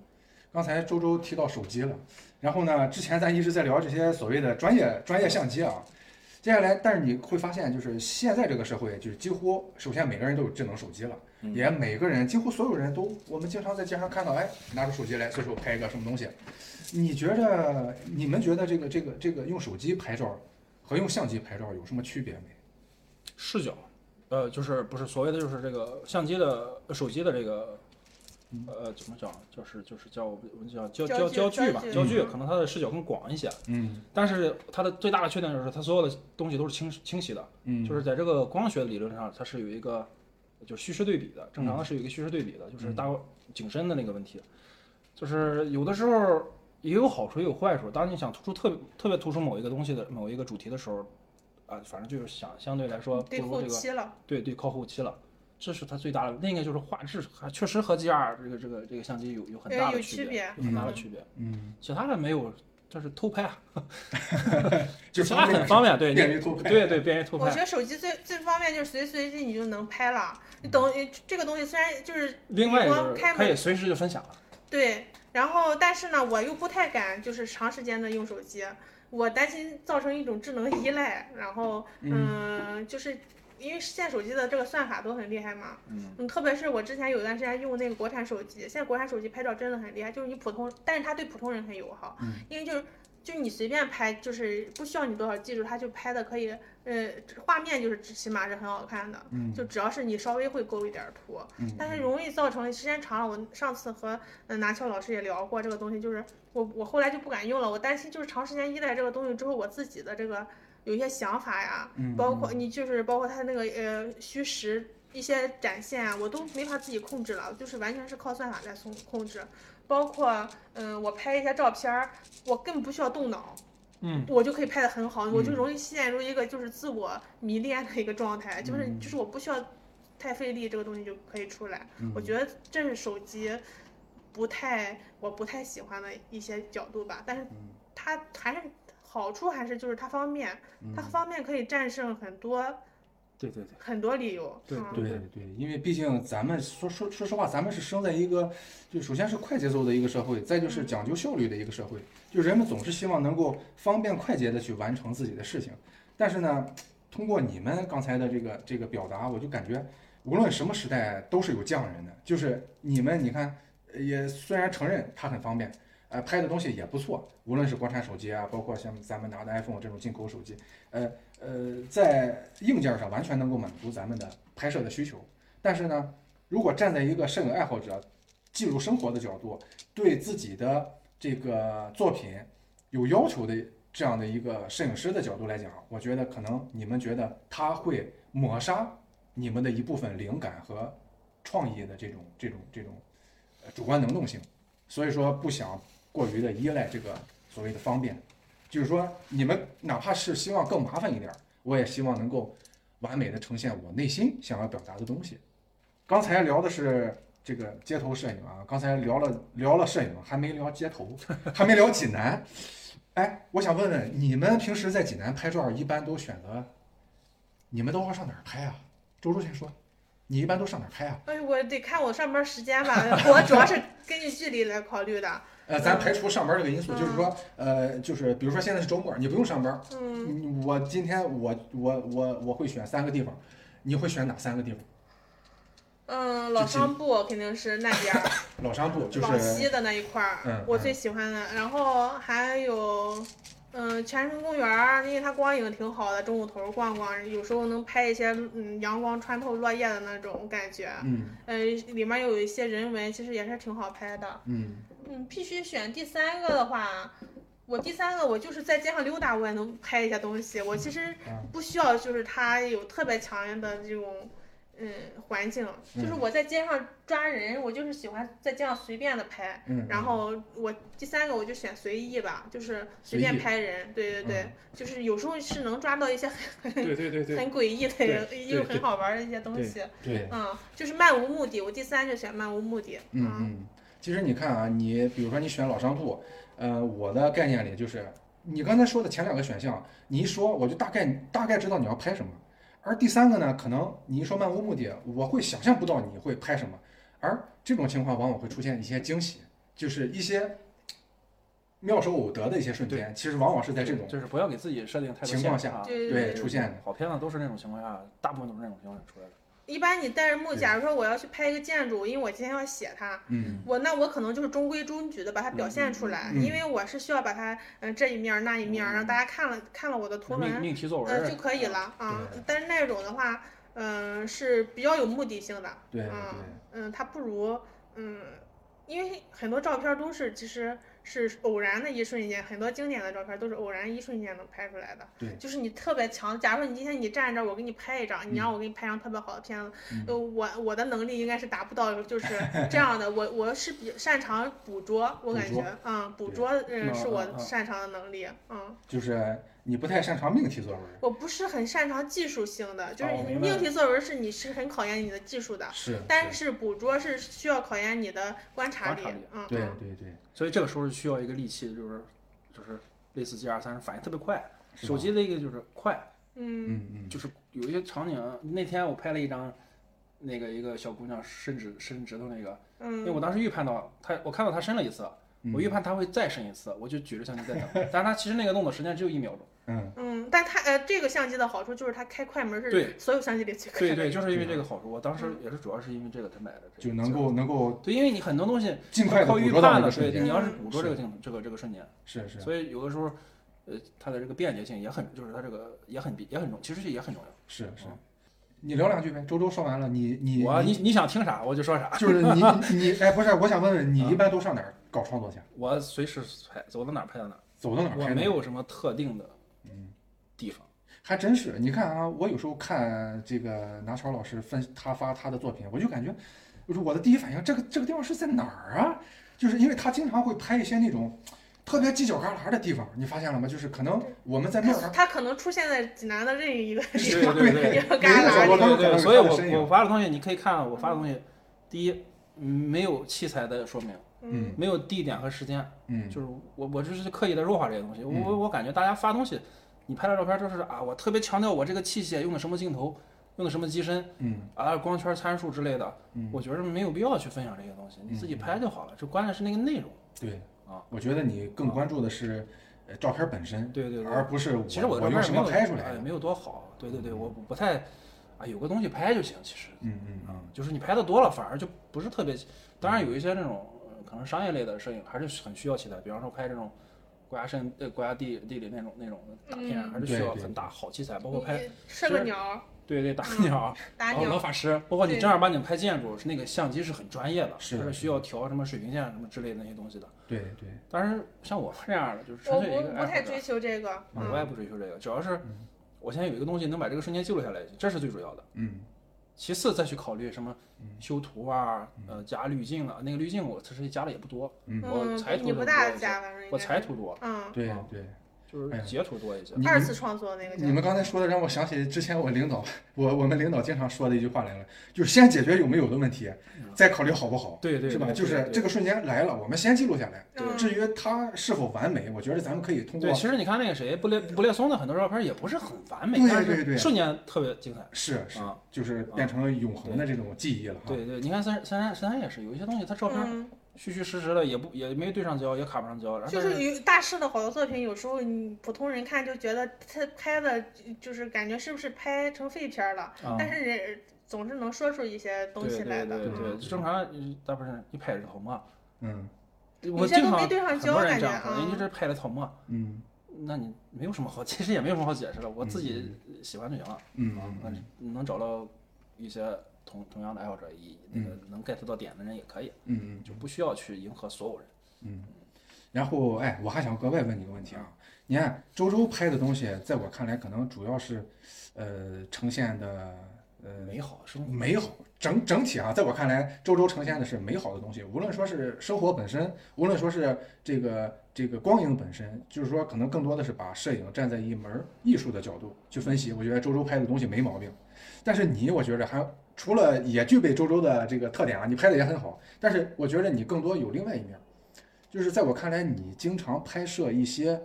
刚才周周提到手机了，然后呢，之前咱一直在聊这些所谓的专业专业相机啊，接下来，但是你会发现，就是现在这个社会，就是几乎首先每个人都有智能手机了，嗯也每个人几乎所有人都，我们经常在街上看到，哎，拿出手机来随手拍一个什么东西。你觉着你们觉得这个这个这个用手机拍照和用相机拍照有什么区别没？视角，呃，就是不是所谓的就是这个相机的、呃手机的这个，呃，怎么讲？就是就是叫我们叫焦焦焦距吧，焦距可能它的视角更广一些，嗯但是它的最大的缺点就是它所有的东西都是清清晰的，嗯就是在这个光学理论上它是有一个就是虚实对比的，正常的是有一个虚实对比的，就是大景深的那个问题，就是有的时候也有好处也有坏处。当你想突出特别特别突出某一个东西的某一个主题的时候，啊，反正就是想相对来说不对后如这个期了，对对靠后期了。这是它最大的，另一个就是画质，还确实和 G 二这个这个这个相机有有很大的区别，区别，有很大的嗯区别。嗯，其他的没有，这是偷拍啊，就其他很方便，对，便于偷拍。对对，便于偷拍。我觉得手机最最方便就是随时随地你就能拍了。你等于这个东西虽然就是另外一你个就是光开门可以随时就分享了。对，然后但是呢，我又不太敢就是长时间的用手机，我担心造成一种智能依赖。然后嗯，就是因为现在手机的这个算法都很厉害嘛，嗯特别是我之前有一段时间用那个国产手机，现在国产手机拍照真的很厉害，就是你普通，但是它对普通人很友好，嗯因为就是。就你随便拍，就是不需要你多少技术，它就拍的可以，呃，画面就是起码是很好看的。嗯就只要是你稍微会勾一点儿图，嗯但是容易造成时间长了。我上次和嗯拿翘老师也聊过这个东西，就是我我后来就不敢用了，我担心就是长时间依赖这个东西之后，我自己的这个有一些想法呀，嗯包括你就是包括它那个呃虚实一些展现啊，我都没法自己控制了，就是完全是靠算法在控控制。包括嗯，我拍一些照片儿，我根本不需要动脑，嗯，我就可以拍的很好，我就嗯容易陷入一个就是自我迷恋的一个状态，就是嗯就是我不需要太费力，这个东西就可以出来。嗯。我觉得这是手机不太我不太喜欢的一些角度吧，但是嗯。它还是好处还是就是它方便，它方便可以战胜很多对对对，很多理由。对嗯对对，因为毕竟咱们说说说实话，咱们是生在一个就首先是快节奏的一个社会，再就是讲究效率的一个社会。就人们总是希望能够方便快捷的去完成自己的事情。但是呢，通过你们刚才的这个这个表达，我就感觉无论什么时代都是有匠人的。就是你们你看，也虽然承认它很方便，呃，拍的东西也不错，无论是国产手机啊，包括像咱们拿的 iPhone 这种进口手机，呃呃，在硬件上完全能够满足咱们的拍摄的需求。但是呢，如果站在一个摄影爱好者记录生活的角度，对自己的这个作品有要求的这样的一个摄影师的角度来讲，我觉得可能你们觉得他会抹杀你们的一部分灵感和创意的这种这种这种主观能动性，所以说不想过于的依赖这个所谓的方便，就是说你们哪怕是希望更麻烦一点，我也希望能够完美的呈现我内心想要表达的东西。刚才聊的是这个街头摄影啊，刚才聊了聊了摄影，还没聊街头，还没聊济南。哎，我想问问你们平时在济南拍照，一般都选择你们都要上哪儿拍啊？周周先说，你一般都上哪儿拍啊？哎，我得看我上班时间吧，我主要是根据距离来考虑的。呃，咱排除上班这个因素，就是说，呃，就是比如说现在是周末，你不用上班，嗯，嗯我今天我我我我会选三个地方，你会选哪三个地方？嗯，老商埠肯定是那边儿，老商埠就往是西的那一块儿，嗯我最喜欢的。然后还有，嗯，泉城公园儿，因为它光影挺好的，中午头儿逛逛，有时候能拍一些嗯阳光穿透落叶的那种感觉。嗯呃，里面又有一些人文，其实也是挺好拍的。嗯嗯，必须选第三个的话，我第三个我就是在街上溜达，我也能拍一些东西。我其实啊不需要就是它有特别强的这种嗯环境，就是我在街上抓人，我就是喜欢在街上随便的拍。嗯，然后我第三个我就选随意吧，就是随便拍人，对对对，就是有时候是能抓到一些很对对对对，很诡异的对又很好玩的一些东西，对，嗯，就是漫无目的。我第三就选漫无目的，嗯嗯，其实你看啊，你比如说你选老商铺，呃，我的概念里就是你刚才说的前两个选项，你一说我就大概大概知道你要拍什么。而第三个呢，可能你一说漫无目的，我会想象不到你会拍什么，而这种情况往往会出现一些惊喜，就是一些妙手偶得的一些瞬间，其实往往是在这种就是不要给自己设定太多情况下。对对出现的。好片子都是那种情况下，大部分都是那种情况下出来的。一般你带着目，对。假如说我要去拍一个建筑，因为我今天要写它，嗯。我那我可能就是中规中矩的把它表现出来，嗯。嗯因为我是需要把它，嗯、这一面儿那一面儿，让大家看了看了我的图文，命命题作文呃就可以了啊。但是那种的话，嗯、是比较有目的性的，嗯嗯，它不如嗯，因为很多照片都是其实是偶然的一瞬间，很多经典的照片都是偶然一瞬间能拍出来的。对。就是你特别强，假如说你今天你站这儿，我给你拍一张，你让我给你拍张特别好的片子，嗯。呃，我我的能力应该是达不到就是这样的，我我是比擅长捕捉，我感觉，嗯，捕捉，嗯，嗯是我擅长的能力，嗯。就是你不太擅长命题作文，我不是很擅长技术性的，就是命题作文是你是很考验你的技术的，是，但是。捕捉是需要考验你的观察力嗯，对嗯。对对，所以这个时候是需要一个利器，就是就是类似 G R 三，反应特别快。手机的一个就是快，嗯嗯嗯就是有一些场景，那天我拍了一张，那个一个小姑娘伸指伸指头那个，因为嗯，我当时预判到她，我看到她伸了一次，嗯我预判她会再伸一次，我就举着相机在等，但是她其实那个弄的时间只有一秒钟。嗯嗯，但它呃这个相机的好处就是它开快门是对所有相机里最快的，对对，就是因为这个好处，我当时也是主要是因为这个才买的。这个就能够能够对，因为你很多东西尽快的靠预判的，对，那个瞬间，你要是嗯捕捉这个镜这个这个瞬间，是是所以有的时候，呃，它的这个便捷性也很，就是它这个也很也很重，其实也很重要。是是，你聊两句呗。周周说完了，你你我你你想听啥我就说啥，就是你 你哎不是，我想问问你一般都上哪儿搞创作去？我随时拍，走到哪儿拍到哪儿，走到哪儿我？没有什么特定的嗯地方。还真是，你看啊，我有时候看这个拿超老师分他发他的作品，我就感觉，就是我的第一反应，这个这个地方是在哪儿啊？就是因为他经常会拍一些那种特别犄角旮旯的地方，你发现了吗？就是可能我们在那儿，他，可能出现在济南的任意一个地对方，对对一个每个角旮旯对对，所以我我发的东西你可以看我发的东西，第一，嗯没有器材的说明，嗯没有地点和时间，嗯就是我我就是刻意的弱化这些东西。我我我感觉大家发东西，你拍的照片就是啊，我特别强调我这个器械用的什么镜头，用的什么机身嗯啊，光圈参数之类的，嗯，我觉得没有必要去分享这些东西，你自己拍就好了。就关键是那个内容。对啊，我觉得你更关注的是呃照片本身，对对对。而不是我其实我的照片没有么拍出来没有多好。对对对，我不不太啊，有个东西拍就行。其实嗯嗯啊，就是你拍的多了，反而就不是特别。当然有一些那种呃可能商业类的摄影还是很需要器材，比方说拍这种国家山呃国家地地理那种那种大片，嗯。还是需要很大好器材，包括拍你射个鸟，对对打个鸟，打然后老鸟，法师，包括你正儿八经拍建筑，是那个相机是很专业的，是它是需要调什么水平线什么之类的那些东西的。对对，但是像我这样的，就是我纯粹一不不太个爱好者追，求这个，我也嗯。不追求这个，主要是嗯。我现在有一个东西能把这个瞬间记录下来，这是最主要的。嗯其次再去考虑什么修图啊，呃，加滤镜啊，那个滤镜我其实加的也不多，嗯。我裁图多我该是，裁图多，嗯，对。就是哎截图多一些。你二次创作那个你们刚才说的让我想起之前我领导，我我们领导经常说的一句话来了，就是先解决有没有的问题，再考虑好不好，对对，是吧？就是这。个瞬间来了，我们先记录下来。对至于它是否完美，我觉得咱们可以通过对对，其实你看那个谁，布列布列松的很多照片也不是很完美，对但对对是瞬间特别精彩。是是啊，就是变成了永恒的这种记忆了哈。对对，你看三三山三山也是，有一些东西它照片嗯，虚虚实实的，也不也没对上焦，也卡不上焦，然后就是有大师的好多作品，有时候你普通人看就觉得他拍的，就是感觉是不是拍成废片儿了，啊，但是人总是能说出一些东西来的。对对对对，嗯正常嗯大部分人一拍就头嘛，嗯我经常些都没对上很焦感觉多人这样人家这拍了头嘛，嗯那你没有什么好，其实也没有什么好解释的，我自己喜欢就行了。嗯啊，那嗯你能找到一些同同样的爱好者，以那个能 get 到点的人也可以，嗯嗯就不需要去迎合所有人。嗯。然后哎，我还想格外问你个问题啊，你看周周拍的东西，在我看来可能主要是，呃，呈现的呃美好生活，美好整整体啊，在我看来，周周呈现的是美好的东西，无论说是生活本身，无论说是这个这个光影本身，就是说可能更多的是把摄影站在一门艺术的角度去分析。我觉得周周拍的东西没毛病，但是你我觉着还除了也具备周周的这个特点啊，你拍的也很好，但是我觉得你更多有另外一面，就是在我看来，你经常拍摄一些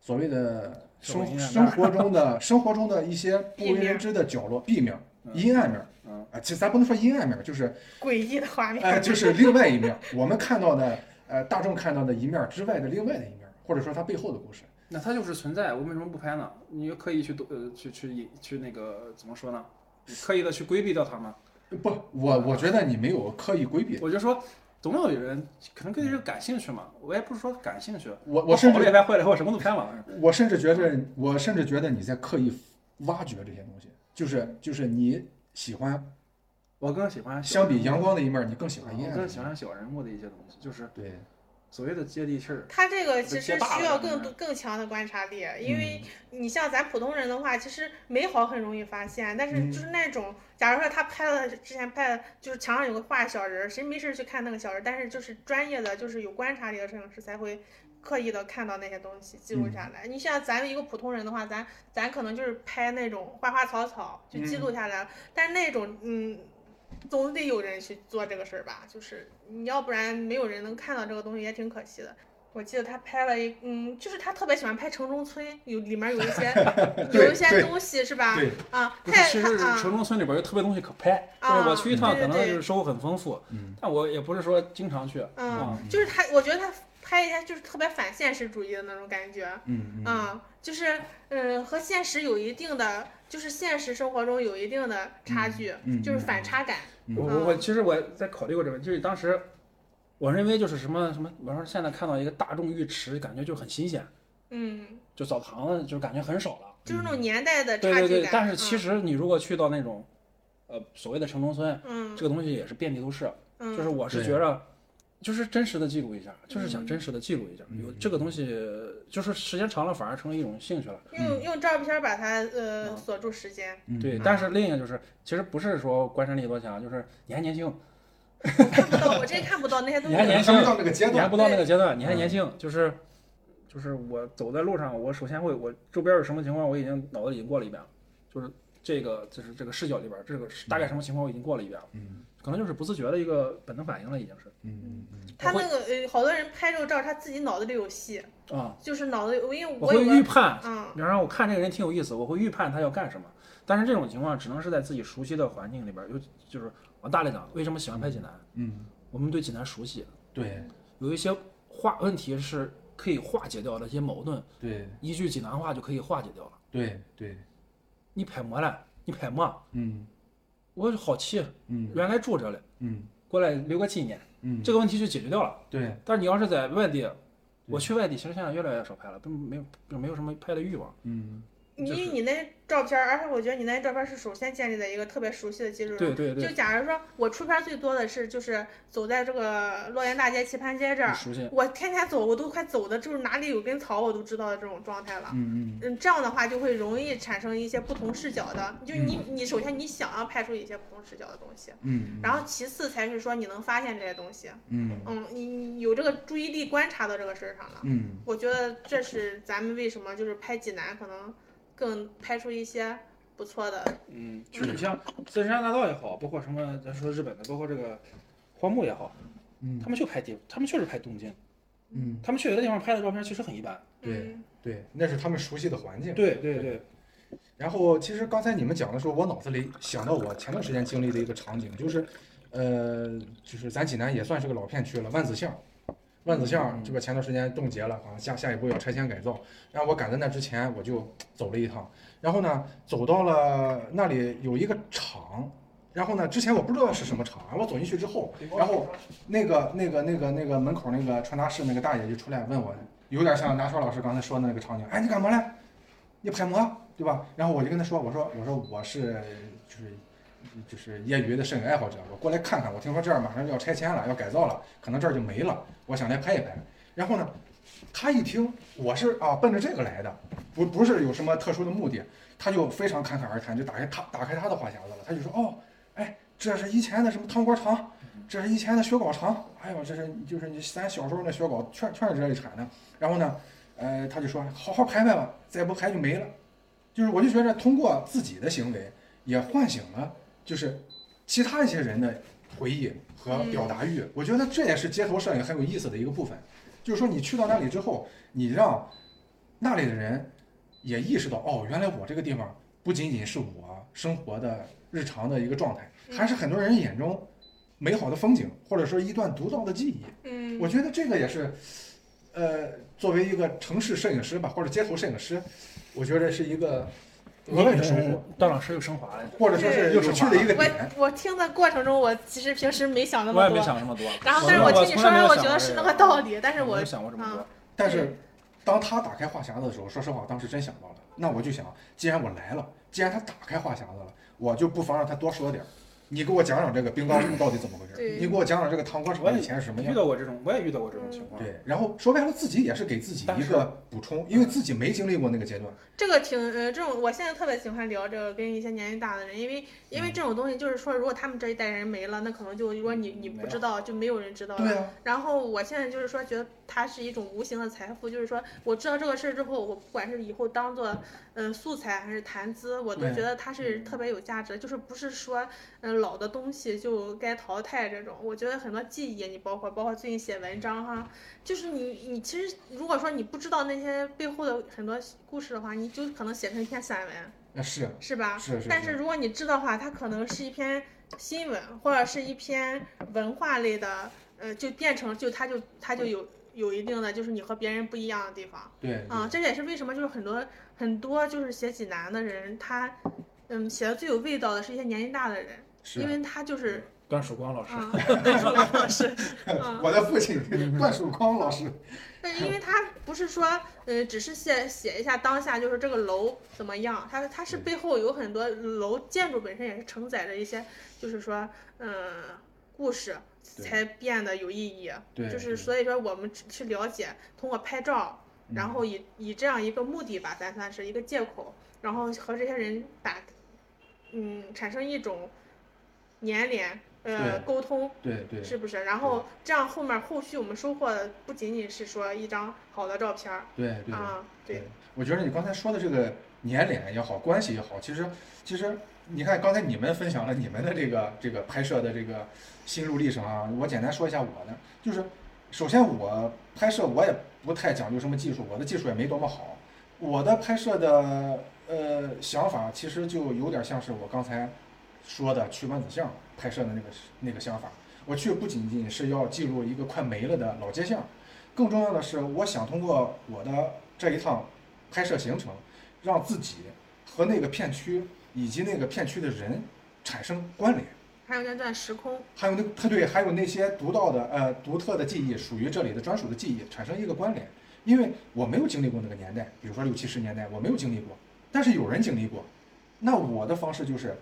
所谓的生生活中的 生活中的一些不为人知的角落、弊面、嗯阴暗面嗯啊，其实咱不能说阴暗面，就是诡异的画面。呃，就是另外一面，我们看到的呃大众看到的一面之外的另外的一面，或者说它背后的故事。那它就是存在，我为什么不拍呢？你可以去多呃去去去那个怎么说呢？你刻意的去规避掉它吗？不，我我觉得你没有刻意规避，我就说，总有人可能对这个感兴趣嘛。我也不是说感兴趣，我我甚至好了也拍，坏了以后什么都拍嘛。我甚至觉得，我甚至觉得你在刻意挖掘这些东西，就是就是你喜欢，我更喜欢相比阳光的一面，你更喜欢阴暗。更喜欢小人物的一些东西，就是对，所谓的接地气儿。他这个其实需要更多更更强的观察力，因为你像咱普通人的话，其实美好很容易发现，但是嗯就是那种，假如说他拍了之前拍的，就是墙上有个画小人儿，谁没事去看那个小人儿？但是就是专业的，就是有观察力的摄影师才会刻意的看到那些东西，记录下来。你像咱们一个普通人的话，咱咱可能就是拍那种花花草草就记录下来了，但是那种嗯。总得有人去做这个事儿吧，就是你要不然没有人能看到这个东西，也挺可惜的。我记得他拍了一，嗯，就是他特别喜欢拍城中村，有里面有一些 有一些东西是吧？对，啊，他啊城中村里边有特别东西可拍，就啊是我去一趟可能就是收获很丰富，嗯但我也不是说经常去。嗯啊，就是他，我觉得他拍一些就是特别反现实主义的那种感觉，嗯嗯啊，就是嗯和现实有一定的，就是现实生活中有一定的差距，就是反差感。我我我其实我在考虑过这个问题，就是当时我认为就是什么什么，我说现在看到一个大众浴池，感觉就很新鲜，嗯，就澡堂子就感觉很少了。就是那种年代的对对对，差距。但是其实你如果去到那种呃所谓的城中村，嗯，这个东西也是遍地都是，嗯，就是我是觉着。就是真实的记录一下，就是想嗯真实的记录一下。嗯有这个东西，就是时间长了反而成了一种兴趣了。用用照片把它呃嗯锁住时间。嗯对，嗯但是另一个就是，其实不是说观察力多强，就是你还年轻，看不到，我真看不到那些东西。你还年轻到那个阶段，你还不到那个阶段，你还嗯年轻，就是就是我走在路上，我首先会我周边有什么情况，我已经脑子里已经过了一遍了，就是这个就是这个视角里边，这个大概什么情况我已经过了一遍了，嗯可能就是不自觉的一个本能反应了，已经是嗯嗯嗯他那个呃，好多人拍这个照，他自己脑子里有戏，啊，就是脑子里，因为我会我有个预判，嗯比方说我看这个人挺有意思，我会预判他要干什么，但是这种情况只能是在自己熟悉的环境里边，有就是往大里讲，为什么喜欢拍济南？嗯，我们对济南熟悉，对有一些化问题是可以化解掉的，一些矛盾，对一句济南话就可以化解掉了。对对，你拍么了？你拍么？嗯我就好奇，嗯原来住这里，嗯过来留个纪念，嗯，这个问题就解决掉了。对但是你要是在外地，我去外地，其实现在越来越少拍了，并没有并没有什么拍的欲望。嗯因就是为你那照片儿，而且我觉得你那照片儿是首先建立在一个特别熟悉的基础上。就对对就，假如说我出片最多的是，就是走在这个洛阳大街棋盘街这儿，熟悉。我天天走，我都快走的，就是哪里有根草我都知道的这种状态了。嗯嗯嗯，这样的话就会容易产生一些不同视角的，就你你首先你想要拍出一些不同视角的东西，嗯，然后其次才是说你能发现这些东西，嗯嗯，你你有这个注意力观察到这个事儿上了。嗯我觉得这是咱们为什么就是拍济南可能更拍出一些不错的，嗯，就是你像自山大道也好，包括什么咱说日本的，包括这个荒木也好，嗯他们就拍地，他们确实拍东京，嗯，他们去有的地方拍的照片其实很一般。对嗯对，那是他们熟悉的环境。对对对，然后，其实刚才你们讲的时候，我脑子里想到我前段时间经历的一个场景，就是，呃，就是咱济南也算是个老片区了，万子巷。万子巷这个前段时间冻结了啊，下下一步要拆迁改造。然后我赶在那之前，我就走了一趟。然后呢，走到了那里有一个厂，然后呢，之前我不知道是什么厂，我走进去之后，然后那个那个那个那个门口那个传达室那个大爷就出来问我，有点像南川老师刚才说的那个场景，哎，你干嘛嘞？你拍么？对吧？然后我就跟他说，我说我说我是就是就是业余的摄影爱好者，我过来看看。我听说这儿马上就要拆迁了，要改造了，可能这儿就没了，我想来拍一拍。然后呢，他一听我是啊奔着这个来的，不不是有什么特殊的目的，他就非常侃侃而谈，就打开他打开他的话匣子了，他就说哦，哎，这是以前的什么糖果厂，这是以前的雪糕厂，哎呦，这是就是你咱小时候那雪糕全全是这里产的。然后呢，呃，他就说好好拍拍吧，再不拍就没了。就是我就觉着通过自己的行为，也唤醒了就是其他一些人的回忆和表达欲。我觉得这也是街头摄影很有意思的一个部分，就是说你去到那里之后，你让那里的人也意识到，哦，原来我这个地方不仅仅是我生活的日常的一个状态，还是很多人眼中美好的风景，或者说一段独到的记忆。嗯，我觉得这个也是，呃，作为一个城市摄影师吧，或者街头摄影师，我觉得是一个额外的收获，当老师又升华了，或者说是有趣的一个点。我我听的过程中，我其实平时没想那我也没么多，想那么多。然后但是我听你说完，我觉得是那个道理，但是我我没有想过这么多。但是当他打开话匣子的时候，说实话，当时真想到了。那我就想，既然我来了，既然他打开话匣子了，我就不妨让他多说点儿。你给我讲讲这个冰糕树到底怎么回事？你给我讲讲这个糖果厂以前是什么样遇？到过这种，我也遇到过这种情况。对，然后说白了，自己也是给自己一个补充，因为自己没经历过那个阶段。这个挺呃，这种我现在特别喜欢聊这个跟一些年龄大的人，因为因为这种东西就是说，如果他们这一代人没了，那可能就如果你你不知道，就没有人知道了。对啊，然后我现在就是说，觉得它是一种无形的财富，就是说我知道这个事儿之后，我不管是以后当做嗯、呃素材还是谈资，我都觉得它是特别有价值的。就是不是说嗯、呃老的东西就该淘汰这种，我觉得很多记忆，你包括包括最近写文章哈，就是你你其实如果说你不知道那些背后的很多故事的话，你就可能写成一篇散文，那是是吧？是是。但是如果你知道的话，它可能是一篇新闻，或者是一篇文化类的，呃，就变成就它就它就有有一定的就是你和别人不一样的地方对啊，这也是为什么就是很多很多就是写济南的人，他嗯写的最有味道的是一些年纪大的人，是因为他就是段曙光老师，啊，段曙光老师，嗯。我的父亲段曙光老师。但是因为他不是说，呃，只是写写一下当下，就是这个楼怎么样，他他是背后有很多楼建筑本身也是承载着一些，就是说，嗯、故事才变得有意义。对，就是所以说我们去了解，通过拍照，然嗯后以以这样一个目的吧，咱算是一个借口，然后和这些人打，嗯，产生一种粘连，呃，沟通。对对是不是？然后这样后面后续我们收获的不仅仅是说一张好的照片儿对对啊，对，我觉得你刚才说的这个年脸也好，关系也好，其实其实你看刚才你们分享了你们的这个这个拍摄的这个心路历程啊，我简单说一下我的，就是首先我拍摄我也不太讲究什么技术，我的技术也没多么好，我的拍摄的呃想法其实就有点像是我刚才说的去万子巷拍摄的那个那个想法。我去不仅仅是要记录一个快没了的老街巷，更重要的是，我想通过我的这一趟拍摄行程，让自己和那个片区以及那个片区的人产生关联。还有那段时空，还有那他对，还有那些独到的呃独特的记忆，属于这里的专属的记忆，产生一个关联。因为我没有经历过那个年代，比如说六七十年代，我没有经历过，但是有人经历过，那我的方式就是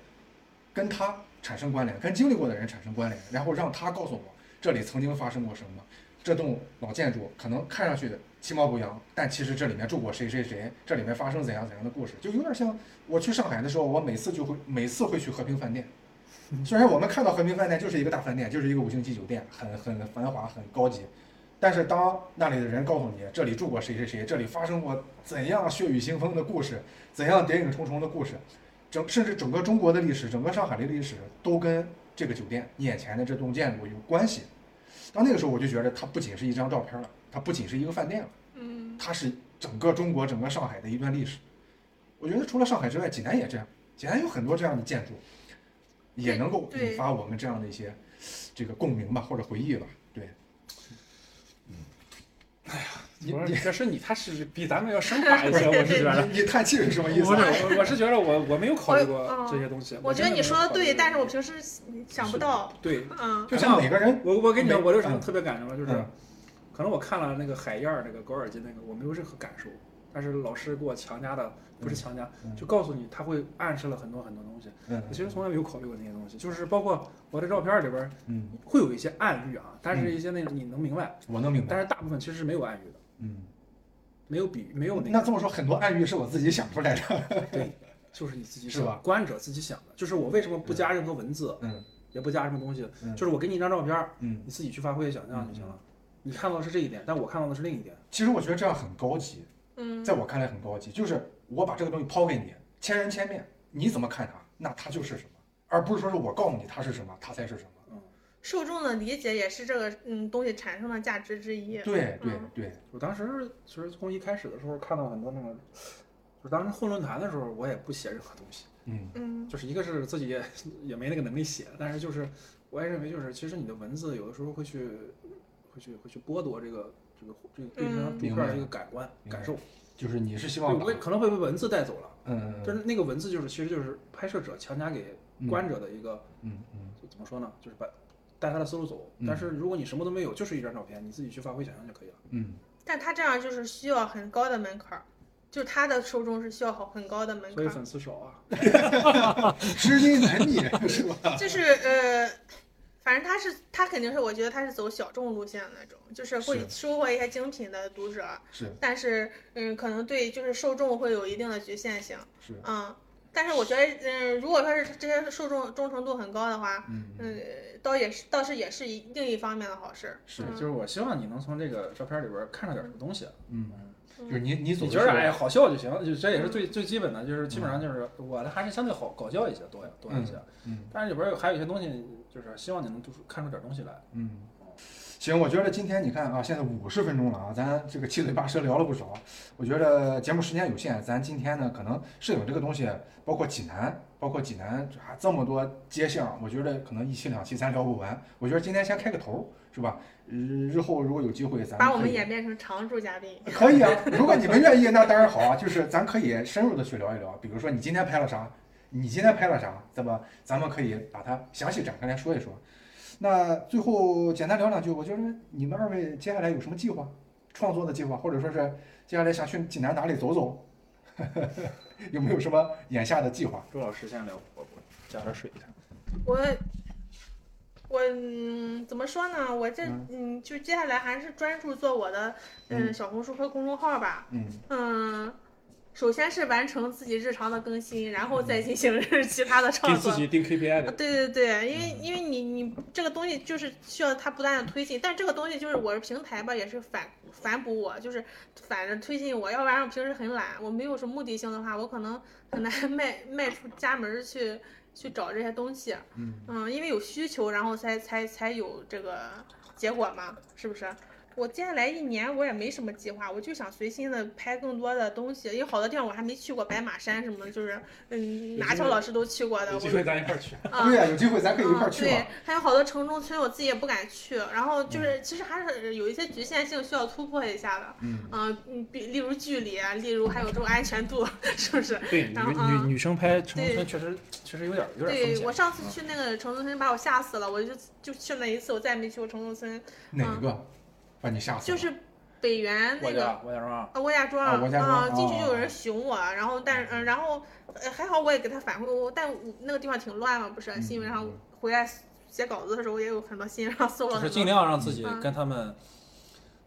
跟他产生关联，跟经历过的人产生关联，然后让他告诉我这里曾经发生过什么。这栋老建筑可能看上去其貌不扬，但其实这里面住过谁谁谁，这里面发生怎样怎样的故事，就有点像我去上海的时候，我每次就会每次会去和平饭店。虽然我们看到和平饭店就是一个大饭店，就是一个五星级酒店，很很繁华，很高级，但是当那里的人告诉你这里住过谁谁谁，这里发生过怎样血雨腥风的故事，怎样谍影重重的故事，整甚至整个中国的历史，整个上海的历史都跟这个酒店眼前的这栋建筑有关系。到那个时候，我就觉得它不仅是一张照片了，它不仅是一个饭店了，嗯，它是整个中国、整个上海的一段历史。我觉得除了上海之外，济南也这样，济南有很多这样的建筑，也能够引发我们这样的一些这个共鸣吧，或者回忆吧。对，你不是，你这是你，他是比咱们要升华一些，我是觉得。你你叹气是什么意，思我？我我是觉得我我没有考虑过嗯这些东西。我觉得你说的对，但是我平平时想不到，对，嗯，就像每个人我我跟你讲，我有什么嗯特别感觉吗，就是嗯可能我看了那个海燕儿那个高尔基那个，我没有任何感受，但是老师给我强加的，不是强加，嗯就告诉你他会暗示了很多很多东西。嗯我其实从来没有考虑过那些东西，就是包括我的照片里边嗯，会有一些暗喻啊，但是一些那种你能明白，我能明白。但是大部分其实是没有暗喻的，嗯，没有比没有那个，那这么说，很多暗喻是我自己想出来的。对，就是你自己是吧？观者自己想的，就是我为什么不加任何文字，嗯。也不加什么东西，嗯。就是我给你一张照片，嗯，你自己去发挥想象就行了。你看到的是这一点，但我看到的是另一点。其实我觉得这样很高级，嗯，在我看来很高级，就是我把这个东西抛给你，千人千面，你怎么看它，那它就是什么，而不是说是我告诉你它是什么，它才是什么。受众的理解也是这个嗯东西产生的价值之一。对对嗯。对，我当时其实从一开始的时候看到很多那种，就就是当时混论坛的时候，我也不写任何东西，嗯。嗯。就是一个是自己也 也没那个能力写，但是就是我也认为就是其实你的文字有的时候会去会去会去剥夺这个这个这个对这张嗯图片这个感官感受，就是你是希，望把我可能会被文字带走了，嗯但是那个文字就是其实就是拍摄者强加给嗯观者的一个嗯嗯。就怎么说呢，就是把带他的思路走，嗯但是如果你什么都没有，就是一张照片，你自己去发挥想象就可以了。嗯但他这样就是需要很高的门槛儿，就是他的受众是需要好很高的门槛儿，所以粉丝少啊 知音难觅是吧？就是呃，反正他是他肯定是我觉得他是走小众路线的那种，就是会是收获一些精品的读者，是但是嗯，可能对就是受众会有一定的局限性，是嗯。但是我觉得，嗯，如果说是这些受众忠诚度很高的话，嗯嗯，倒也是倒是也是一另一方面的好事。是嗯就是我希望你能从这个照片里边看着点什么东西。嗯，就是你你走你觉得哎好笑就行，就这也是最最基本的，就是基本上就是我的还是相对好搞笑一些多多一些，嗯但是里边有还有一些东西，就是希望你能读出看出点东西来。嗯。行，我觉得今天你看啊，现在五十分钟了啊，咱这个七嘴八舌聊了不少。我觉得节目时间有限，咱今天呢，可能摄影这个东西，包括济南，包括济南啊这么多街巷，我觉得可能一期两期咱聊不完。我觉得今天先开个头，是吧？日日后如果有机会，咱把我们演变成常驻嘉宾。可以啊，如果你们愿意，那当然好啊。就是咱可以深入的去聊一聊，比如说你今天拍了啥，你今天拍了啥，对吧？咱们可以把它详细展开来说一说。那最后简单聊两句，我觉得你们二位接下来有什么计划？创作的计划，或者说是接下来想去济南哪里走走？有没有什么眼下的计划？周老师先聊，我我加点水一下。我我嗯怎么说呢？我这嗯嗯，就接下来还是专注做我的嗯小红书和公众号吧。嗯嗯，首先是完成自己日常的更新，然后再进行 其他的创作。定 KPI 的，对对对，因为因为你你这个东西就是需要它不断的推进，但这个东西就是我的平台吧，也是反反哺我，就是反着推进我，要不然我平时很懒，我没有什么目的性的话，我可能很难 迈迈出家门去去找这些东西。嗯因为有需求，然后才才才有这个结果嘛，是不是？我接下来一年我也没什么计划，我就想随心的拍更多的东西，因为好多地方我还没去过，白马山什么的，就是嗯，拿翘老师都去过的，我咱一块儿去。啊对呀、有机会咱可以一块儿去嗯。对。，还有好多城中村，我自己也不敢去。然后就是，其实还是有一些局限性需要突破一下的。嗯嗯嗯，比例如距离啊，例如还有这种安全度，是不是？对，女然后女嗯女生拍城中村确实确实有点有点风险。对我上次去那个城中村，把我吓死了。我就就去那一次，我再也没去过城中村。哪个把你吓死了？就是北园那个我家庄啊，窝家庄啊窝家庄啊，进去哦就有人熊我，然后但是嗯，然后呃还好我也给他反馈，过但那个地方挺乱嘛，不是？嗯新闻上嗯回来写稿子的时候也有很多新闻上搜了很多。就是尽量让自己嗯跟他们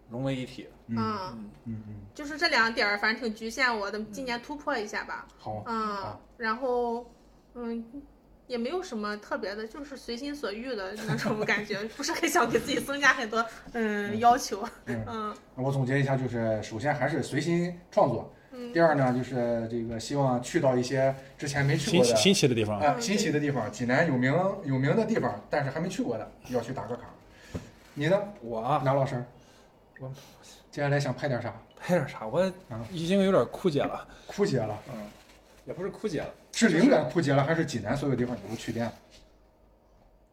融为一体。嗯嗯，嗯，嗯嗯，就是这两点儿，反正挺局限我的，今年突破一下吧。好。嗯，然后嗯。也没有什么特别的，就是随心所欲的那种感觉，不是很想给自己增加很多嗯要求。嗯嗯我总结一下，就是首先还是随心创作，嗯第二呢，就是这个希望去到一些之前没去过的新奇的地方啊、嗯新奇的地方，济南有名有名的地方，但是还没去过的，要去打个卡。你呢，我啊，拿老师？我接下来想拍点啥？拍点啥？我啊已经有点枯竭了。枯竭了，嗯，也不是枯竭了，是灵感枯竭了，还是济南所有地方你都去遍了？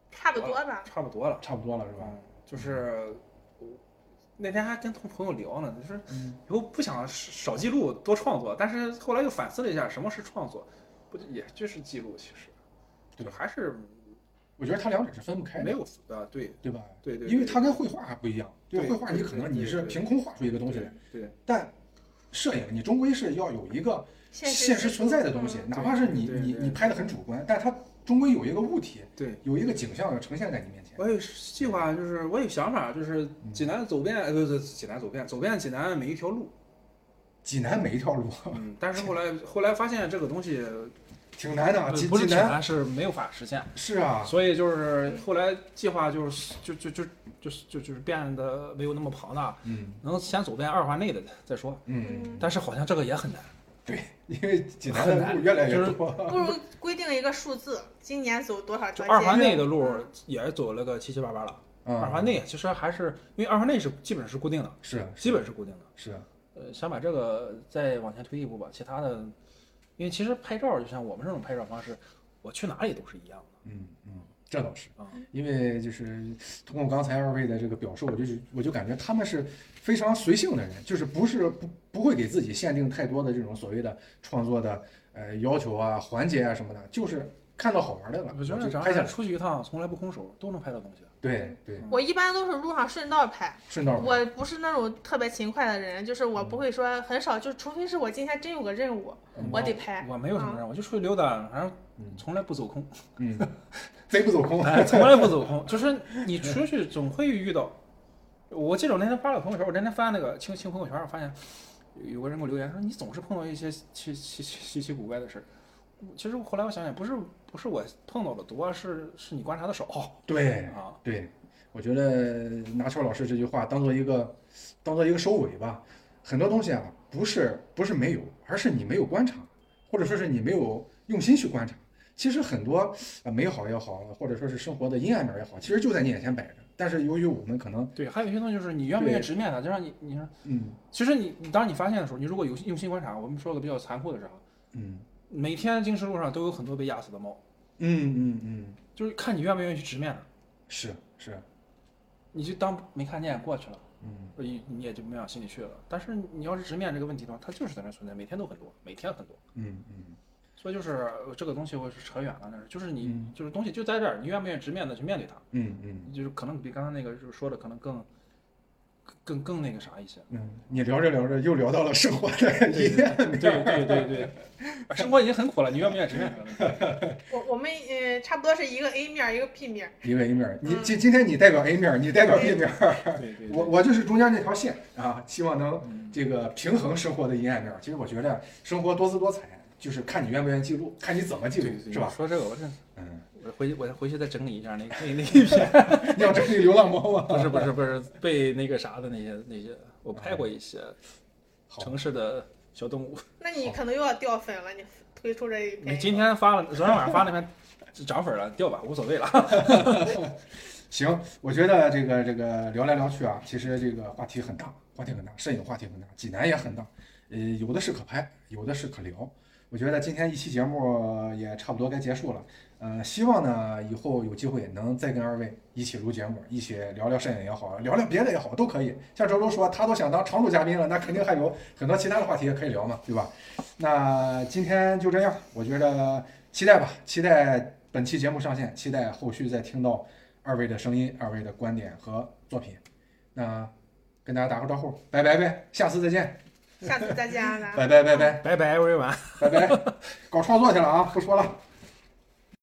差不多吧。差不多了，差不多了，是吧？嗯，就是我那天还跟同朋友聊呢，就是嗯以后不想少记录多创作，但是后来又反思了一下，什么是创作？不就也就是记录，其实对还是我觉得它两者是分不开的，没有啊，对对吧？对对，因为它跟绘画还不一样，对绘画你可能你是凭空画出一个东西来，对对但摄影你终归是要有一个现现实存在的东西，嗯哪怕是你你你拍的很主观，但它终归有一个物体，对。有一个景象要呈现在你面前。我有计划，就是我有想法，就是济南走遍，呃，不是济南走遍，走遍济南每一条路。济南每一条路嗯，但是后来后来发现这个东西 挺难的，济呃不是济南济南是没有法实现，是啊，所以就是后来计划就是就就就就是就就是变得没有那么庞大，嗯能先走遍二环内的再说。嗯，嗯，但是好像这个也很难，对，因为济南的路越来越多，不如规定一个数字，今年走多少二环。内的路也走了个七七八八了。嗯二环内其实还是因为二环内是基本是固定的，是基本是固定的。是，呃，想把这个再往前推一步吧。其他的，因为其实拍照就像我们这种拍照方式，我去哪里都是一样的嗯嗯，这倒是啊。因为就是通过刚才二位的这个表述，我就我就感觉他们是非常随性的人，就是不是不不会给自己限定太多的这种所谓的创作的呃要求啊、环节啊什么的，就是看到好玩的了，我觉得咱就拍下来。出去一趟从来不空手，都能拍到东西。对对，我一般都是路上顺道拍，顺道拍。我不是那种特别勤快的人，就是我不会说很少，就除非是我今天真有个任务，我得拍。我没有什么任务，我就出去溜达，反正嗯从来不走空，嗯，贼不走空。哎，从来不走空。就是你出去总会遇到。我记得我那天发了个朋友圈，我那天发那个清清朋友圈，我发现有有个人给我留言说你总是碰到一些奇奇奇稀奇古怪的事儿。其实后来我想想，不是不是我碰到的多，是是你观察的少对啊。对，我觉得拿철老师这句话当做一个当做一个收尾吧。很多东西啊，不是不是没有，而是你没有观察，或者说是你没有用心去观察。其实很多呃美好也好，或者说是生活的阴暗面也好，其实就在你眼前摆着。但是由于我们可能对，还有一些东西就是你愿不愿意直面它，就像你你说，嗯其实你你当你发现的时候，你如果有用心观察，我们说个比较残酷的是啊，嗯每天京石路上都有很多被压死的猫，嗯嗯嗯，就是看你愿不愿意去直面它。是是，你就当没看见过去了，嗯你你也就没往心里去了。但是你要是直面这个问题的话，它就是在那存在，每天都很多，每天很多。嗯嗯所以就是呃这个东西我是扯远了，那是就是你、嗯就是东西就在这儿，你愿不愿意直面的去面对它，嗯嗯就是可能比刚刚那个就是说的可能更更更那个啥一些。嗯，你聊着聊着又聊到了生活的阴暗面。对对对对，生活已经很苦了，你愿不愿意直面？我我们呃差不多是一个 A 面儿一个 B 面儿，一个 A 面儿，你嗯今今天你代表 A 面儿，你代表 B 面儿，对对 我我就是中间那条线啊，希望能嗯这个平衡生活的阴暗面。其实我觉得生活多姿多彩，就是看你愿不愿意记录，看你怎么记录是吧？说这个我这嗯，我回去我回去再整理一下那那 那一篇，你要整理流浪猫吗？不是 不是不是被那个啥的那些那些，我拍过一些，城市的小动物。那你可能又要掉粉了，你推出这一篇。你今天发了，昨天晚上发那篇涨粉了，掉吧无所谓了。行，我觉得这个这个聊来聊去啊，其实这个话题很大，话题很大，摄影话题很大，济南也很大，呃，有的是可拍，有的是可聊。我觉得今天一期节目也差不多该结束了，呃，希望呢以后有机会能再跟二位一起录节目，一起聊聊摄影也好，聊聊别的也好，都可以。像周周说他都想当常驻嘉宾了，那肯定还有很多其他的话题也可以聊嘛，对吧？那今天就这样，我觉得期待吧，期待本期节目上线，期待后续再听到二位的声音、二位的观点和作品。那跟大家打个招呼，拜拜呗，下次再见，下次再见啊，拜拜拜拜拜拜，everyone。拜拜，搞创作去了啊，不说了。